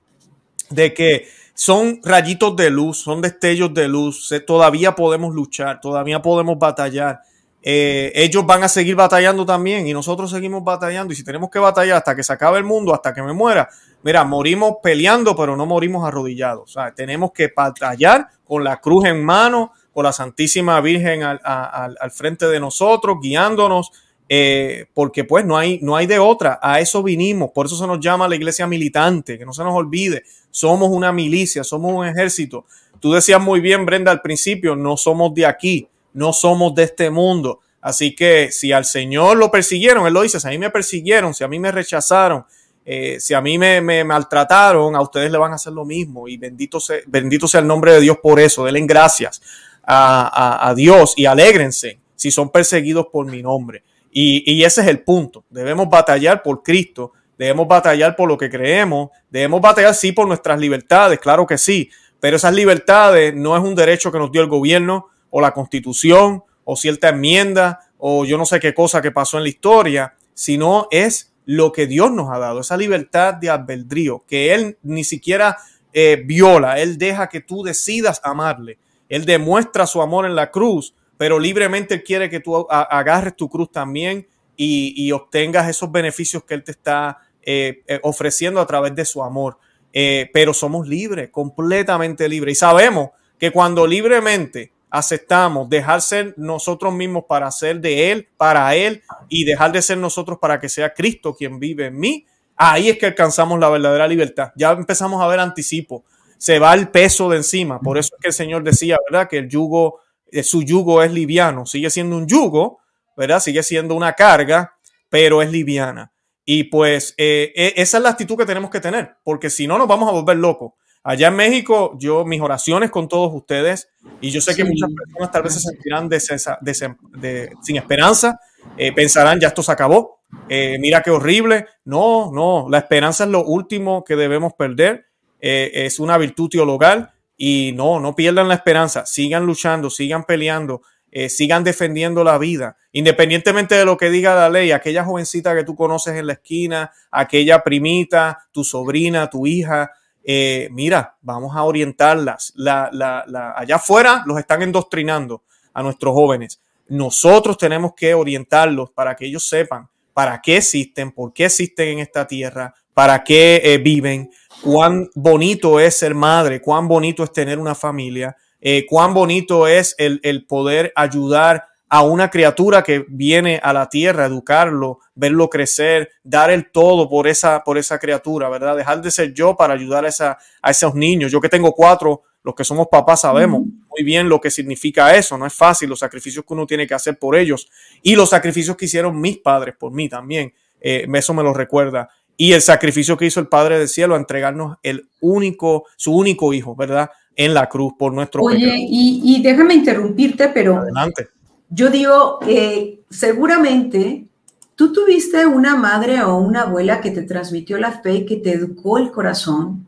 de que son rayitos de luz, son destellos de luz. Todavía podemos luchar, todavía podemos batallar. Eh, ellos van a seguir batallando también y nosotros seguimos batallando. Y si tenemos que batallar hasta que se acabe el mundo, hasta que me muera, mira, morimos peleando, pero no morimos arrodillados. tenemos que batallar con la cruz en mano, con la Santísima Virgen al, al frente de nosotros, guiándonos eh, porque pues no hay, no hay de otra, a eso vinimos, por eso se nos llama la iglesia militante, que no se nos olvide, somos una milicia, somos un ejército. Tú decías muy bien, Brenda, al principio, no somos de aquí, no somos de este mundo. Así que si al Señor lo persiguieron, Él lo dice, si a mí me persiguieron, si a mí me rechazaron, eh, si a mí me, maltrataron, a ustedes le van a hacer lo mismo. Y bendito sea, bendito sea el nombre de Dios por eso. Denle gracias a, Dios y alégrense si son perseguidos por mi nombre. Y, ese es el punto. Debemos batallar por Cristo, debemos batallar por lo que creemos, debemos batallar sí por nuestras libertades, claro que sí, pero esas libertades no es un derecho que nos dio el gobierno o la constitución o cierta enmienda o yo no sé qué cosa que pasó en la historia, sino es lo que Dios nos ha dado, esa libertad de albedrío, que Él ni siquiera eh, viola, Él deja que tú decidas amarle, Él demuestra su amor en la cruz pero libremente Él quiere que tú agarres tu cruz también y, obtengas esos beneficios que Él te está eh, eh, ofreciendo a través de su amor. Pero somos libres, completamente libres. Y sabemos que cuando libremente aceptamos dejar ser nosotros mismos para ser de Él, para Él, y dejar de ser nosotros para que sea Cristo quien vive en mí, ahí es que alcanzamos la verdadera libertad. Ya empezamos a ver anticipo. Se va el peso de encima. Por eso es que el Señor decía, ¿verdad? Que el yugo eh, su yugo es liviano, sigue siendo un yugo, ¿verdad? Sigue siendo una carga, pero es liviana. Y pues eh, e, esa es la actitud que tenemos que tener, porque si no nos vamos a volver locos. Allá en México, yo mis oraciones con todos ustedes, y yo sé que muchas personas tal vez se sentirán de, sin esperanza, eh, pensarán, ya esto se acabó, mira qué horrible. No, no, la esperanza es lo último que debemos perder, es una virtud teologal y no, no pierdan la esperanza, sigan luchando, sigan peleando, eh, sigan defendiendo la vida, independientemente de lo que diga la ley, aquella jovencita que tú conoces en la esquina, aquella primita, tu sobrina, tu hija, eh, mira, vamos a orientarlas. La, la, la, allá afuera los están endoctrinando a nuestros jóvenes. Nosotros tenemos que orientarlos para que ellos sepan para qué existen, por qué existen en esta tierra, para qué eh, viven, cuán bonito es ser madre, cuán bonito es tener una familia, eh, cuán bonito es el, poder ayudar a una criatura que viene a la tierra, educarlo, verlo crecer, dar el todo por esa, por esa criatura, ¿verdad? Dejar de ser yo para ayudar a, esa, a esos niños. Yo que tengo cuatro, los que somos papás sabemos muy bien lo que significa eso. No es fácil los sacrificios que uno tiene que hacer por ellos y los sacrificios que hicieron mis padres por mí también. Eh, eso me lo recuerda y el sacrificio que hizo el Padre del Cielo a entregarnos el único, su único hijo, ¿verdad? En la cruz por nuestro Oye, y, déjame interrumpirte, pero Adelante. Yo digo, eh, seguramente tú tuviste una madre o una abuela que te transmitió la fe, que te educó el corazón,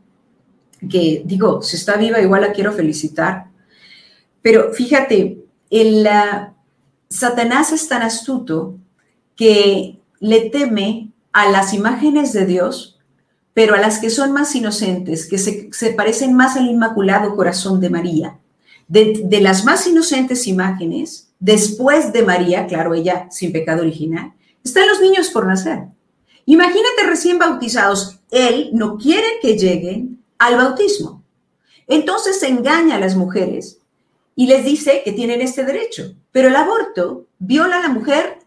que digo, si está viva, igual la quiero felicitar. Pero fíjate, el, Satanás es tan astuto que le teme a las imágenes de Dios, pero a las que son más inocentes, que se, parecen más al Inmaculado Corazón de María. De, de, las más inocentes imágenes, después de María, claro, ella sin pecado original, están los niños por nacer. Imagínate recién bautizados, él no quiere que lleguen al bautismo. Entonces engaña a las mujeres y les dice que tienen este derecho, pero el aborto viola a la mujer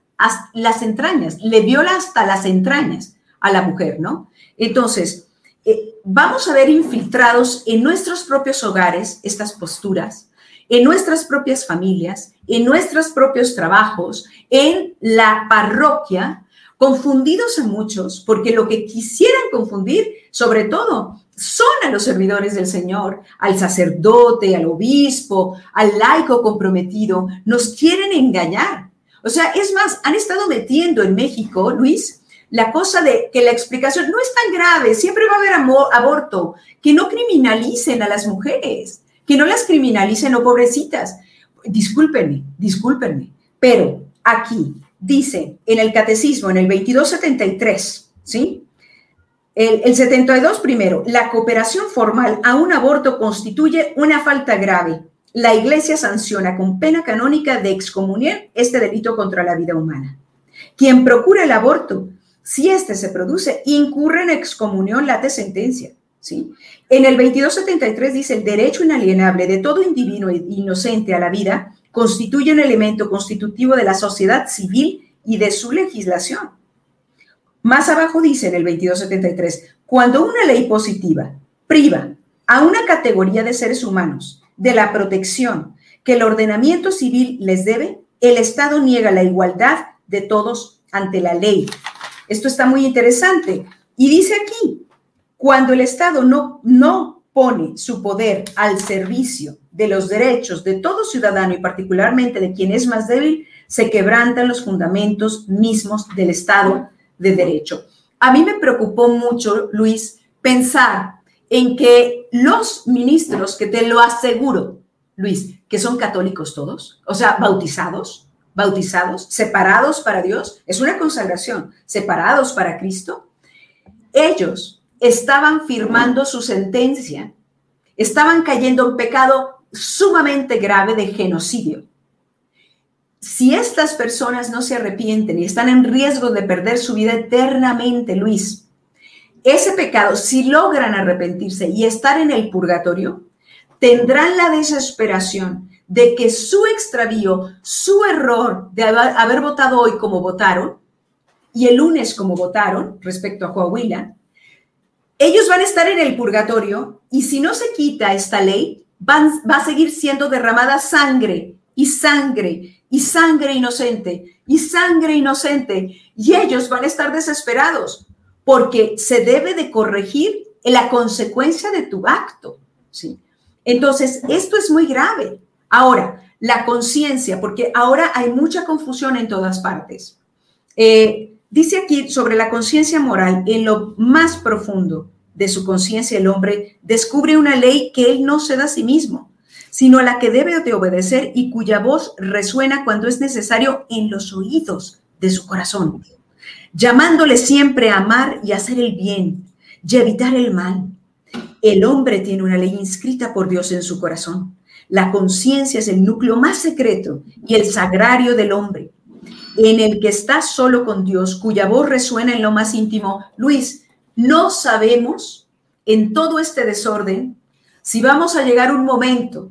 las entrañas, le viola hasta las entrañas a la mujer, ¿no? Entonces, eh, vamos a ver infiltrados en nuestros propios hogares estas posturas, en nuestras propias familias, en nuestros propios trabajos, en la parroquia, confundidos a muchos, porque lo que quisieran confundir, sobre todo, son a los servidores del Señor, al sacerdote, al obispo, al laico comprometido, nos quieren engañar. O sea, es más, han estado metiendo en México, Luis, la cosa de que la explicación no es tan grave, siempre va a haber aborto, que no criminalicen a las mujeres, que no las criminalicen o pobrecitas. Discúlpenme, discúlpenme, pero aquí dice en el catecismo, en el 2273, ¿sí? El, el 72 primero, la cooperación formal a un aborto constituye una falta grave. La Iglesia sanciona con pena canónica de excomunión este delito contra la vida humana. Quien procura el aborto, si éste se produce, incurre en excomunión late sentencia. En el 2273 dice, el derecho inalienable de todo individuo inocente a la vida constituye un elemento constitutivo de la sociedad civil y de su legislación. Más abajo dice en el 2273, cuando una ley positiva priva a una categoría de seres humanos de la protección que el ordenamiento civil les debe, el Estado niega la igualdad de todos ante la ley. Esto está muy interesante. Y dice aquí, cuando el Estado no, no pone su poder al servicio de los derechos de todo ciudadano y particularmente de quien es más débil, se quebrantan los fundamentos mismos del Estado de derecho. A mí me preocupó mucho, Luis, pensar en que los ministros, que te lo aseguro, Luis, que son católicos todos, o sea, bautizados, bautizados, separados para Dios, es una consagración, separados para Cristo, ellos estaban firmando su sentencia, estaban cayendo en pecado sumamente grave de genocidio. Si estas personas no se arrepienten y están en riesgo de perder su vida eternamente, Luis, ese pecado, si logran arrepentirse y estar en el purgatorio, tendrán la desesperación de que su extravío, su error de haber, votado hoy como votaron y el lunes como votaron respecto a Coahuila, ellos van a estar en el purgatorio y si no se quita esta ley, va a seguir siendo derramada sangre y sangre y sangre inocente y sangre inocente. Y ellos van a estar desesperados porque se debe de corregir la consecuencia de tu acto. ¿sí? Entonces, esto es muy grave. Ahora, la conciencia, porque ahora hay mucha confusión en todas partes. Eh, dice aquí sobre la conciencia moral, en lo más profundo de su conciencia, el hombre descubre una ley que él no se da a sí mismo sino a la que debe de obedecer y cuya voz resuena cuando es necesario en los oídos de su corazón, llamándole siempre a amar y hacer el bien y evitar el mal. El hombre tiene una ley inscrita por Dios en su corazón. La conciencia es el núcleo más secreto y el sagrario del hombre, en el que está solo con Dios, cuya voz resuena en lo más íntimo. Luis, no sabemos en todo este desorden si vamos a llegar un momento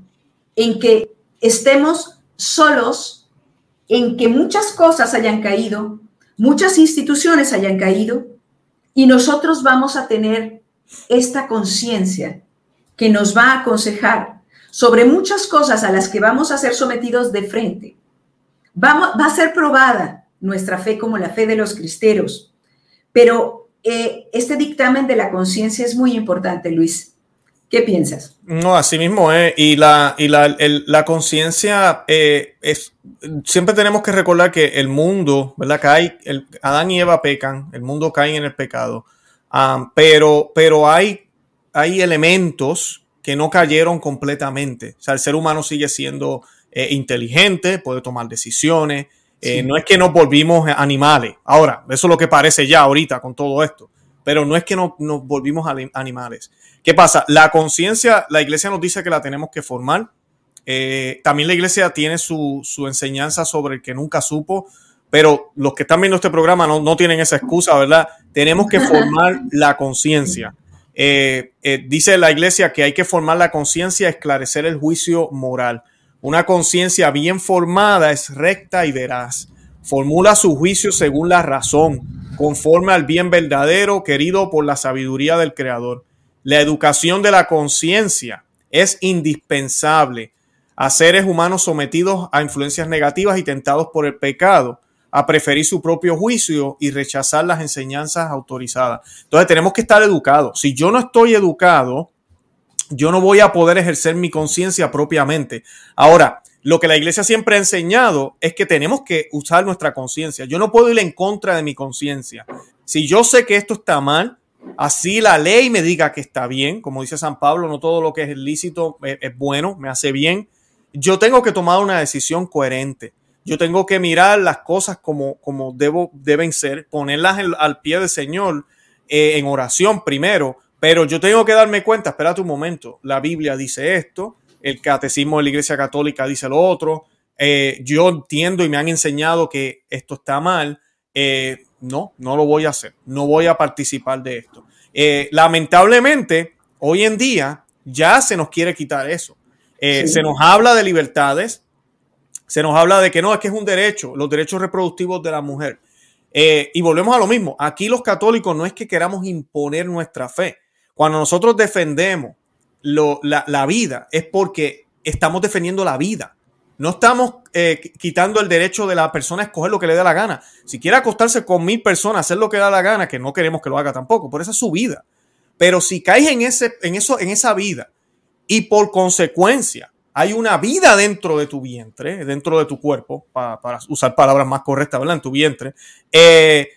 en que estemos solos, en que muchas cosas hayan caído, muchas instituciones hayan caído, y nosotros vamos a tener esta conciencia que nos va a aconsejar sobre muchas cosas a las que vamos a ser sometidos de frente. Vamos, va a ser probada nuestra fe como la fe de los cristeros, pero eh, este dictamen de la conciencia es muy importante, Luis. ¿Qué piensas? No, así mismo es. Y la, y la, la conciencia eh, es. Siempre tenemos que recordar que el mundo, ¿verdad? Hay. El, Adán y Eva pecan, el mundo cae en el pecado. Ah, pero, pero hay, hay elementos que no cayeron completamente. O sea, el ser humano sigue siendo eh, inteligente, puede tomar decisiones. Eh, no es que nos volvimos animales. Ahora, eso es lo que parece ya ahorita con todo esto. Pero no es que no, nos volvimos animales. ¿Qué pasa? La conciencia, la iglesia nos dice que la tenemos que formar. Eh, también la iglesia tiene su, enseñanza sobre el que nunca supo, pero los que están viendo este programa no, tienen esa excusa, ¿verdad? Tenemos que formar la conciencia. Eh, eh, dice la iglesia que hay que formar la conciencia, esclarecer el juicio moral. Una conciencia bien formada es recta y veraz. Formula su juicio según la razón conforme al bien verdadero querido por la sabiduría del Creador. La educación de la conciencia es indispensable a seres humanos sometidos a influencias negativas y tentados por el pecado, a preferir su propio juicio y rechazar las enseñanzas autorizadas. Entonces tenemos que estar educados. Si yo no estoy educado, yo no voy a poder ejercer mi conciencia propiamente. Ahora, lo que la iglesia siempre ha enseñado es que tenemos que usar nuestra conciencia. Yo no puedo ir en contra de mi conciencia. Si yo sé que esto está mal, así la ley me diga que está bien, como dice San Pablo, no todo lo que es lícito es, bueno, me hace bien. Yo tengo que tomar una decisión coherente. Yo tengo que mirar las cosas como, como debo, deben ser, ponerlas al pie del Señor eh, en oración primero, pero yo tengo que darme cuenta, espérate un momento, la Biblia dice esto, el catecismo de la Iglesia Católica dice lo otro, eh, yo entiendo y me han enseñado que esto está mal, eh, no, no lo voy a hacer, no voy a participar de esto. Eh, lamentablemente, hoy en día ya se nos quiere quitar eso. Se nos habla de libertades, se nos habla de que no, es que es un derecho, los derechos reproductivos de la mujer. y volvemos a lo mismo, aquí los católicos no es que queramos imponer nuestra fe, cuando nosotros defendemos la, vida es porque estamos defendiendo la vida. No estamos eh, quitando el derecho de la persona a escoger lo que le dé la gana. Si quiere acostarse con mil personas, hacer lo que da la gana, que no queremos que lo haga tampoco, por esa es su vida. Pero si caes en, ese, en, eso, en esa vida y por consecuencia hay una vida dentro de tu vientre, dentro de tu cuerpo, para, usar palabras más correctas, ¿verdad? En tu vientre, eh,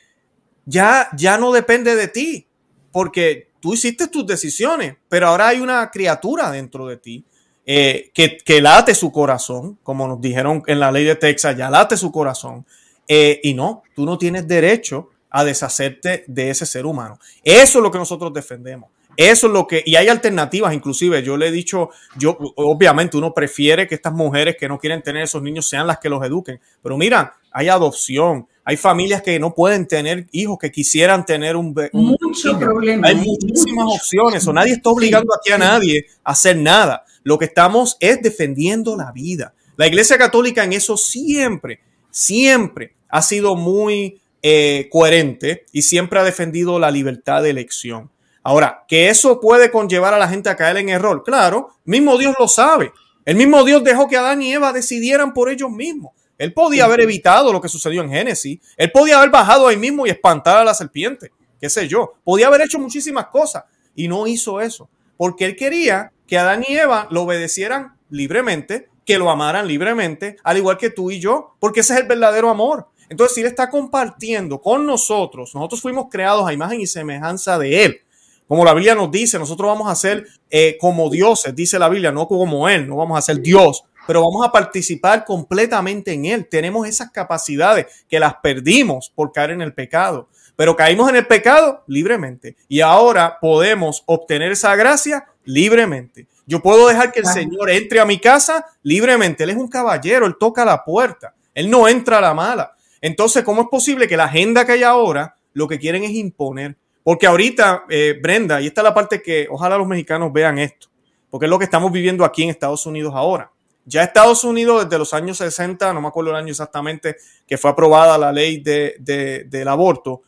ya, ya no depende de ti, porque tú hiciste tus decisiones, pero ahora hay una criatura dentro de ti eh, que, late su corazón, como nos dijeron en la ley de Texas, ya late su corazón. Eh, y no, tú no tienes derecho a deshacerte de ese ser humano. Eso es lo que nosotros defendemos. Eso es lo que, y hay alternativas, inclusive yo le he dicho, yo, obviamente uno prefiere que estas mujeres que no quieren tener esos niños sean las que los eduquen, pero mira, hay adopción, hay familias que no pueden tener hijos, que quisieran tener un, Mucho problema. Hay muchísimas opciones, o nadie está obligando aquí a nadie a hacer nada. Lo que estamos es defendiendo la vida. La Iglesia Católica en eso siempre, siempre ha sido muy eh, coherente y siempre ha defendido la libertad de elección. Ahora, que eso puede conllevar a la gente a caer en error, claro, mismo Dios lo sabe. El mismo Dios dejó que Adán y Eva decidieran por ellos mismos. Él podía haber evitado lo que sucedió en Génesis. Él podía haber bajado ahí mismo y espantar a la serpiente, qué sé yo. Podía haber hecho muchísimas cosas y no hizo eso. Porque él quería que Adán y Eva lo obedecieran libremente, que lo amaran libremente, al igual que tú y yo, porque ese es el verdadero amor. Entonces, si Él está compartiendo con nosotros, nosotros fuimos creados a imagen y semejanza de Él. Como la Biblia nos dice, nosotros vamos a ser eh, como dioses, dice la Biblia, no como Él, no vamos a ser Dios, pero vamos a participar completamente en Él. Tenemos esas capacidades que las perdimos por caer en el pecado, pero caímos en el pecado libremente y ahora podemos obtener esa gracia libremente. Yo puedo dejar que el Señor entre a mi casa libremente. Él es un caballero, Él toca la puerta, Él no entra a la mala. Entonces, ¿cómo es posible que la agenda que hay ahora lo que quieren es imponer? Porque ahorita, eh, Brenda, y esta es la parte que ojalá los mexicanos vean esto, porque es lo que estamos viviendo aquí en Estados Unidos ahora. Ya Estados Unidos desde los años 60, no me acuerdo el año exactamente que fue aprobada la ley de, del aborto,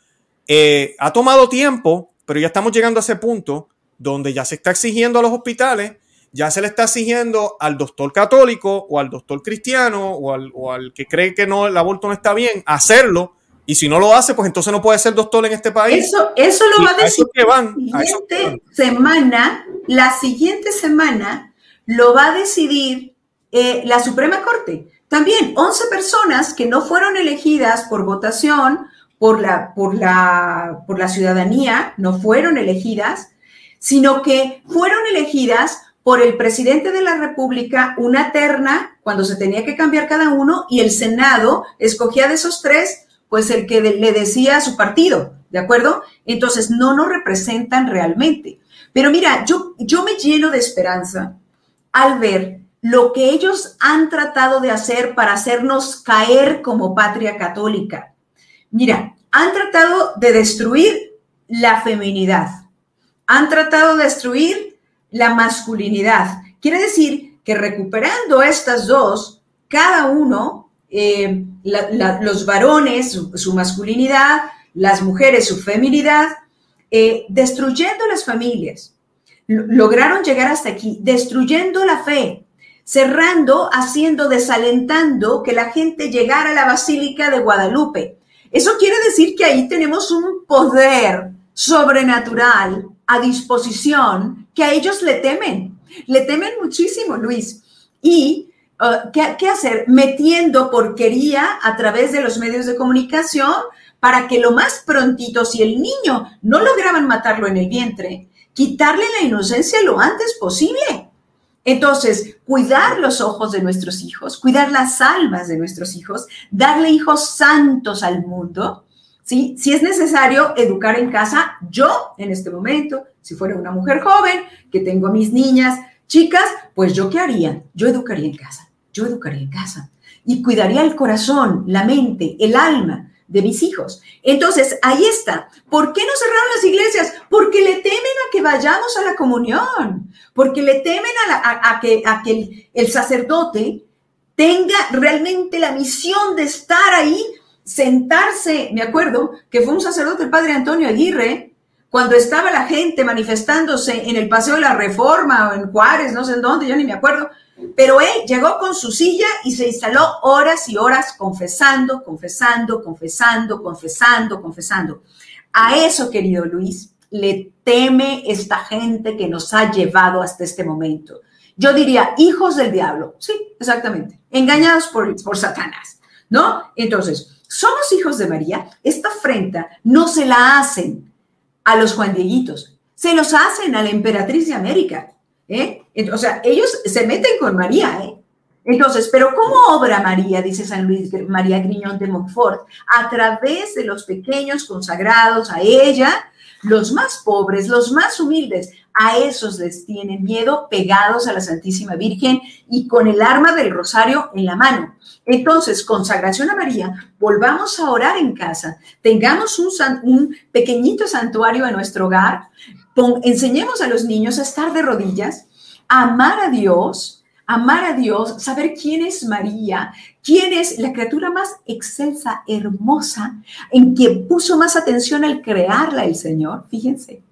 eh, ha tomado tiempo, pero ya estamos llegando a ese punto donde ya se está exigiendo a los hospitales, ya se le está exigiendo al doctor católico o al doctor cristiano o al, o al que cree que no, el aborto no está bien, hacerlo y si no lo hace, pues entonces no puede ser doctor en este país. Eso, eso lo va a decir la siguiente semana. La siguiente semana lo va a decidir eh, la Suprema Corte. También 11 personas que no fueron elegidas por votación por la, por la, por la ciudadanía, no fueron elegidas, sino que fueron elegidas por el presidente de la República una terna cuando se tenía que cambiar cada uno y el Senado escogía de esos tres pues el que le decía a su partido, ¿de acuerdo? Entonces no nos representan realmente. Pero mira, yo, yo me lleno de esperanza al ver lo que ellos han tratado de hacer para hacernos caer como patria católica. Mira, han tratado de destruir la feminidad, han tratado de destruir la masculinidad. Quiere decir que recuperando estas dos, cada uno eh, los varones, su, masculinidad, las mujeres su feminidad, eh, destruyendo las familias. Lograron llegar hasta aquí, destruyendo la fe, cerrando, haciendo, desalentando que la gente llegara a la Basílica de Guadalupe. Eso quiere decir que ahí tenemos un poder sobrenatural a disposición que a ellos le temen. Le temen muchísimo, Luis. Y uh, ¿qué, ¿qué, hacer? Metiendo porquería a través de los medios de comunicación para que lo más prontito, si el niño no lograban matarlo en el vientre, quitarle la inocencia lo antes posible. Entonces, cuidar los ojos de nuestros hijos, cuidar las almas de nuestros hijos, darle hijos santos al mundo, ¿sí? Si es necesario educar en casa, yo en este momento, si fuera una mujer joven, que tengo mis niñas, chicas, pues yo qué haría? Yo educaría en casa, yo educaría en casa y cuidaría el corazón, la mente, el alma de mis hijos. Entonces, ahí está. ¿Por qué no cerraron las iglesias? Porque le temen a que vayamos a la comunión, porque le temen a, que, a que el, el sacerdote tenga realmente la misión de estar ahí, sentarse. Me acuerdo que fue un sacerdote, el padre Antonio Aguirre, cuando estaba la gente manifestándose en el Paseo de la Reforma o en Juárez, no sé en dónde, yo ni me acuerdo, pero él llegó con su silla y se instaló horas y horas confesando, confesando, confesando, confesando, confesando. A eso, querido Luis, le teme esta gente que nos ha llevado hasta este momento. Yo diría, hijos del diablo. Sí, exactamente. Engañados por, por Satanás, ¿no? Entonces, somos hijos de María. Esta afrenta no se la hacen a los Juan Dieguitos, se los hacen a la emperatriz de América. ¿eh? O sea, ellos se meten con María, ¿eh? Entonces, pero ¿cómo obra María, dice San Luis María Griñón de Montfort? A través de los pequeños consagrados a ella, los más pobres, los más humildes, a esos les tienen miedo pegados a la Santísima Virgen y con el arma del rosario en la mano. Entonces, consagración a María, volvamos a orar en casa, tengamos un, un pequeñito santuario en nuestro hogar, enseñemos a los niños a estar de rodillas, amar a Dios, amar a Dios, saber quién es María, quién es la criatura más excelsa, hermosa, en que puso más atención al crearla el Señor, fíjense.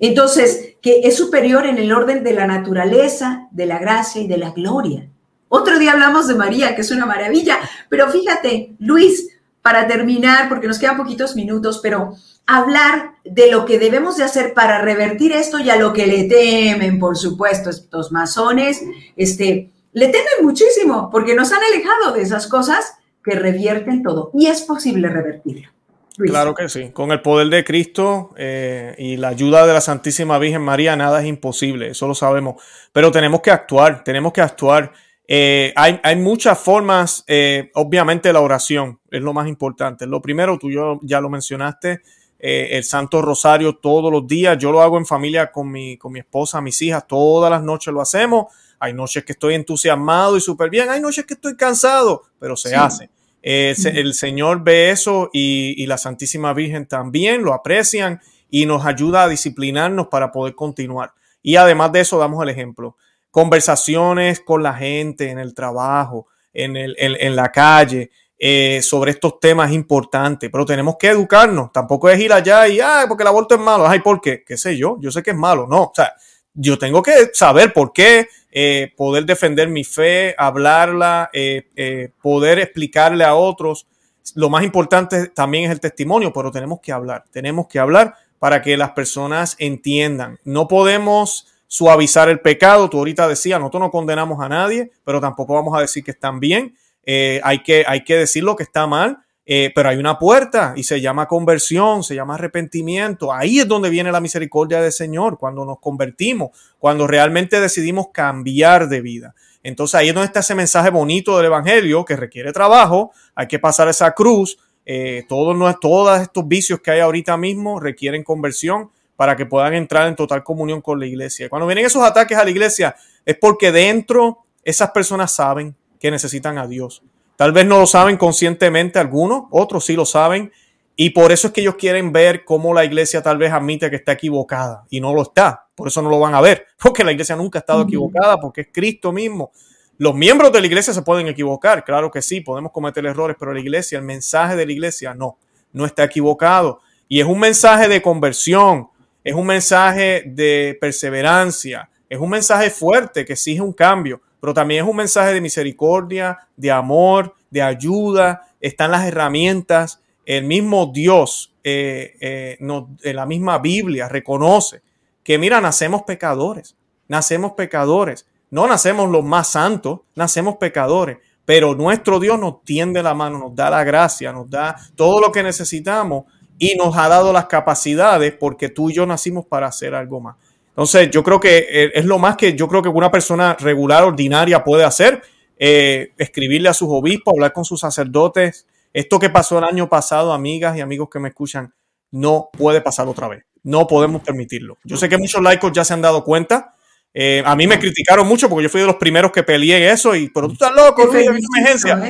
Entonces, que es superior en el orden de la naturaleza, de la gracia y de la gloria. Otro día hablamos de María, que es una maravilla, pero fíjate, Luis, para terminar, porque nos quedan poquitos minutos, pero hablar de lo que debemos de hacer para revertir esto y a lo que le temen, por supuesto, estos masones, este, le temen muchísimo porque nos han alejado de esas cosas que revierten todo y es posible revertirlo. Claro que sí, con el poder de Cristo eh, y la ayuda de la Santísima Virgen María nada es imposible, eso lo sabemos, pero tenemos que actuar, tenemos que actuar. Eh, hay, hay, muchas formas, eh, obviamente la oración es lo más importante. Lo primero, tú ya lo mencionaste, eh, el Santo Rosario todos los días. Yo lo hago en familia con mi, con mi esposa, mis hijas, todas las noches lo hacemos. Hay noches que estoy entusiasmado y súper bien, hay noches que estoy cansado, pero se hace. Eh, el Señor ve eso y, y, la Santísima Virgen también lo aprecian y nos ayuda a disciplinarnos para poder continuar. Y además de eso, damos el ejemplo. Conversaciones con la gente en el trabajo, en, el, en, en la calle, eh, sobre estos temas importantes, pero tenemos que educarnos. Tampoco es ir allá y, ah, porque el aborto es malo. Ay, ¿por qué? ¿Qué sé yo? Yo sé que es malo. No, o sea, yo tengo que saber por qué, eh, poder defender mi fe, hablarla, eh, poder explicarle a otros. Lo más importante también es el testimonio, pero tenemos que hablar, tenemos que hablar para que las personas entiendan. No podemos suavizar el pecado. Tú ahorita decías, nosotros no condenamos a nadie, pero tampoco vamos a decir que están bien. Eh, hay, que, hay que decir lo que está mal, eh, pero hay una puerta y se llama conversión, se llama arrepentimiento. Ahí es donde viene la misericordia del Señor, cuando nos convertimos, cuando realmente decidimos cambiar de vida. Entonces ahí es donde está ese mensaje bonito del Evangelio que requiere trabajo, hay que pasar esa cruz. Eh, todos, todos estos vicios que hay ahorita mismo requieren conversión para que puedan entrar en total comunión con la iglesia. Cuando vienen esos ataques a la iglesia es porque dentro esas personas saben que necesitan a Dios. Tal vez no lo saben conscientemente algunos, otros sí lo saben, y por eso es que ellos quieren ver cómo la iglesia tal vez admite que está equivocada y no lo está. Por eso no lo van a ver, porque la iglesia nunca ha estado equivocada, porque es Cristo mismo. Los miembros de la iglesia se pueden equivocar, claro que sí, podemos cometer errores, pero la iglesia, el mensaje de la iglesia, no. no está equivocado. Y es un mensaje de conversión, es un mensaje de perseverancia, es un mensaje fuerte que exige un cambio, pero también es un mensaje de misericordia, de amor, de ayuda, están las herramientas. El mismo Dios, eh, eh, en la misma Biblia, reconoce que, mira, nacemos pecadores, nacemos pecadores, no nacemos los más santos, nacemos pecadores, pero nuestro Dios nos tiende la mano, nos da la gracia, nos da todo lo que necesitamos y nos ha dado las capacidades porque tú y yo nacimos para hacer algo más. Entonces, yo creo que eh, es lo más que yo creo que una persona regular, ordinaria puede hacer, eh, escribirle a sus obispos, hablar con sus sacerdotes. Esto que pasó el año pasado, amigas y amigos que me escuchan, no puede pasar otra vez. No podemos permitirlo. Yo sé que muchos laicos ya se han dado cuenta. Eh, a mí me criticaron mucho porque yo fui de los primeros que peleé eso y, pero tú estás loco, emergencia.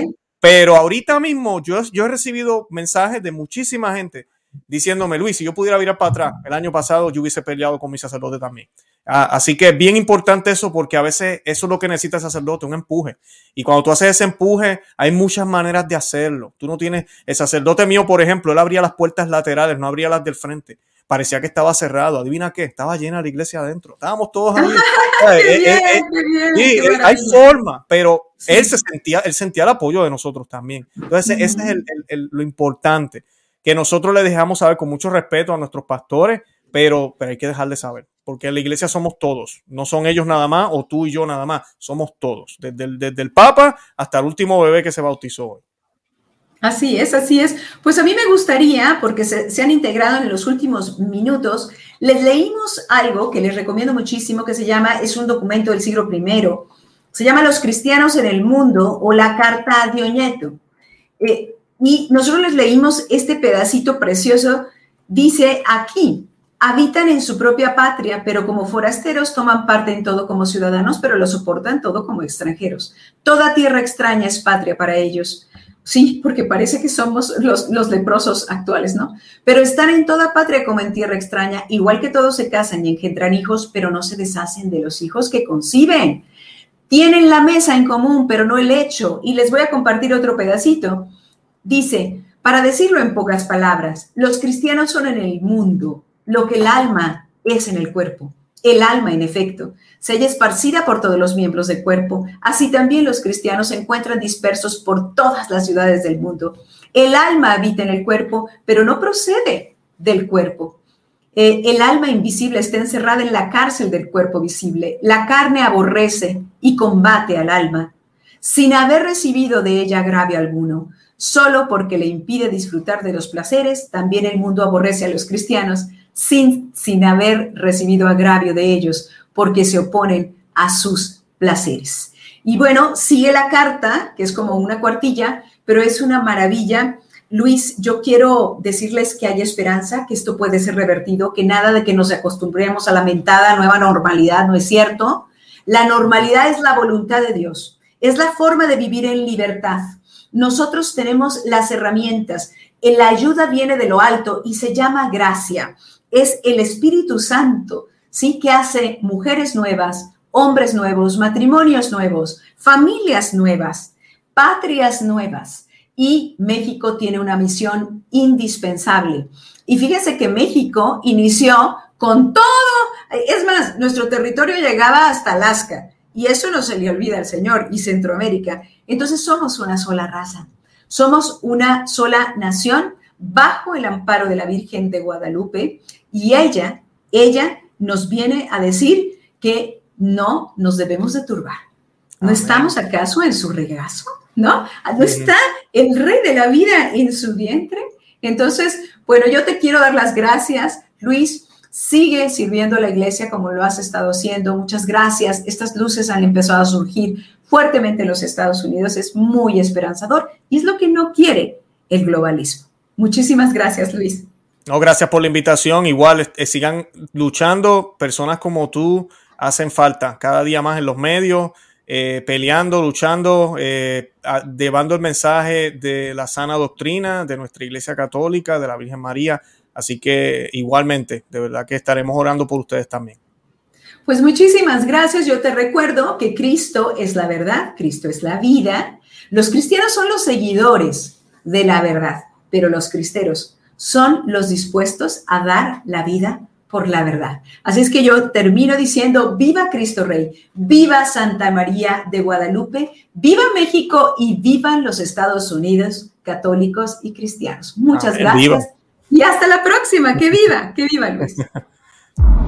Pero ahorita mismo yo, yo he recibido mensajes de muchísima gente diciéndome, Luis, si yo pudiera virar para atrás, el año pasado yo hubiese peleado con mi sacerdote también. Ah, así que es bien importante eso porque a veces eso es lo que necesita el sacerdote, un empuje. Y cuando tú haces ese empuje, hay muchas maneras de hacerlo. Tú no tienes, el sacerdote mío, por ejemplo, él abría las puertas laterales, no abría las del frente. Parecía que estaba cerrado. Adivina qué, estaba llena la iglesia adentro. Estábamos todos ahí. hay forma, pero él se sentía, él sentía el apoyo de nosotros también. Entonces, ese es lo importante que nosotros le dejamos saber con mucho respeto a nuestros pastores, pero, pero hay que dejar de saber, porque en la iglesia somos todos, no son ellos nada más o tú y yo nada más, somos todos, desde el, desde el Papa hasta el último bebé que se bautizó hoy. Así es, así es. Pues a mí me gustaría, porque se, se, han integrado en los últimos minutos, les leímos algo que les recomiendo muchísimo, que se llama, es un documento del siglo I, se llama Los cristianos en el mundo o la Carta a Dioñeto. Eh, y nosotros les leímos este pedacito precioso. Dice aquí, habitan en su propia patria, pero como forasteros toman parte en todo como ciudadanos, pero lo soportan todo como extranjeros. Toda tierra extraña es patria para ellos. Sí, porque parece que somos los, los leprosos actuales, ¿no? Pero están en toda patria como en tierra extraña, igual que todos se casan y engendran hijos, pero no se deshacen de los hijos que conciben. Tienen la mesa en común, pero no el hecho. Y les voy a compartir otro pedacito. Dice, para decirlo en pocas palabras, los cristianos son en el mundo lo que el alma es en el cuerpo. El alma, en efecto, se halla esparcida por todos los miembros del cuerpo. Así también los cristianos se encuentran dispersos por todas las ciudades del mundo. El alma habita en el cuerpo, pero no procede del cuerpo. Eh, el alma invisible está encerrada en la cárcel del cuerpo visible. La carne aborrece y combate al alma, sin haber recibido de ella agravio alguno solo porque le impide disfrutar de los placeres, también el mundo aborrece a los cristianos sin, sin haber recibido agravio de ellos, porque se oponen a sus placeres. Y bueno, sigue la carta, que es como una cuartilla, pero es una maravilla. Luis, yo quiero decirles que hay esperanza, que esto puede ser revertido, que nada de que nos acostumbremos a la mentada nueva normalidad no es cierto. La normalidad es la voluntad de Dios, es la forma de vivir en libertad nosotros tenemos las herramientas. La ayuda viene de lo alto y se llama gracia. Es el Espíritu Santo, ¿sí? Que hace mujeres nuevas, hombres nuevos, matrimonios nuevos, familias nuevas, patrias nuevas. Y México tiene una misión indispensable. Y fíjese que México inició con todo, es más, nuestro territorio llegaba hasta Alaska y eso no se le olvida al Señor y Centroamérica. Entonces somos una sola raza, somos una sola nación bajo el amparo de la Virgen de Guadalupe y ella, ella nos viene a decir que no nos debemos de turbar. ¿No estamos acaso en su regazo? ¿No? ¿No está el rey de la vida en su vientre? Entonces, bueno, yo te quiero dar las gracias, Luis, Sigue sirviendo a la iglesia como lo has estado haciendo. Muchas gracias. Estas luces han empezado a surgir fuertemente en los Estados Unidos. Es muy esperanzador y es lo que no quiere el globalismo. Muchísimas gracias, Luis. No, gracias por la invitación. Igual eh, sigan luchando. Personas como tú hacen falta cada día más en los medios, eh, peleando, luchando, eh, llevando el mensaje de la sana doctrina de nuestra Iglesia Católica, de la Virgen María Así que igualmente, de verdad que estaremos orando por ustedes también. Pues muchísimas gracias. Yo te recuerdo que Cristo es la verdad, Cristo es la vida. Los cristianos son los seguidores de la verdad. pero los cristeros son los dispuestos a dar la vida por la verdad. Así es que yo termino diciendo, viva Cristo Rey, viva Santa María de Guadalupe, viva México y vivan los Estados Unidos católicos y cristianos. Muchas gracias. Y hasta la próxima. Que viva, que viva Luis.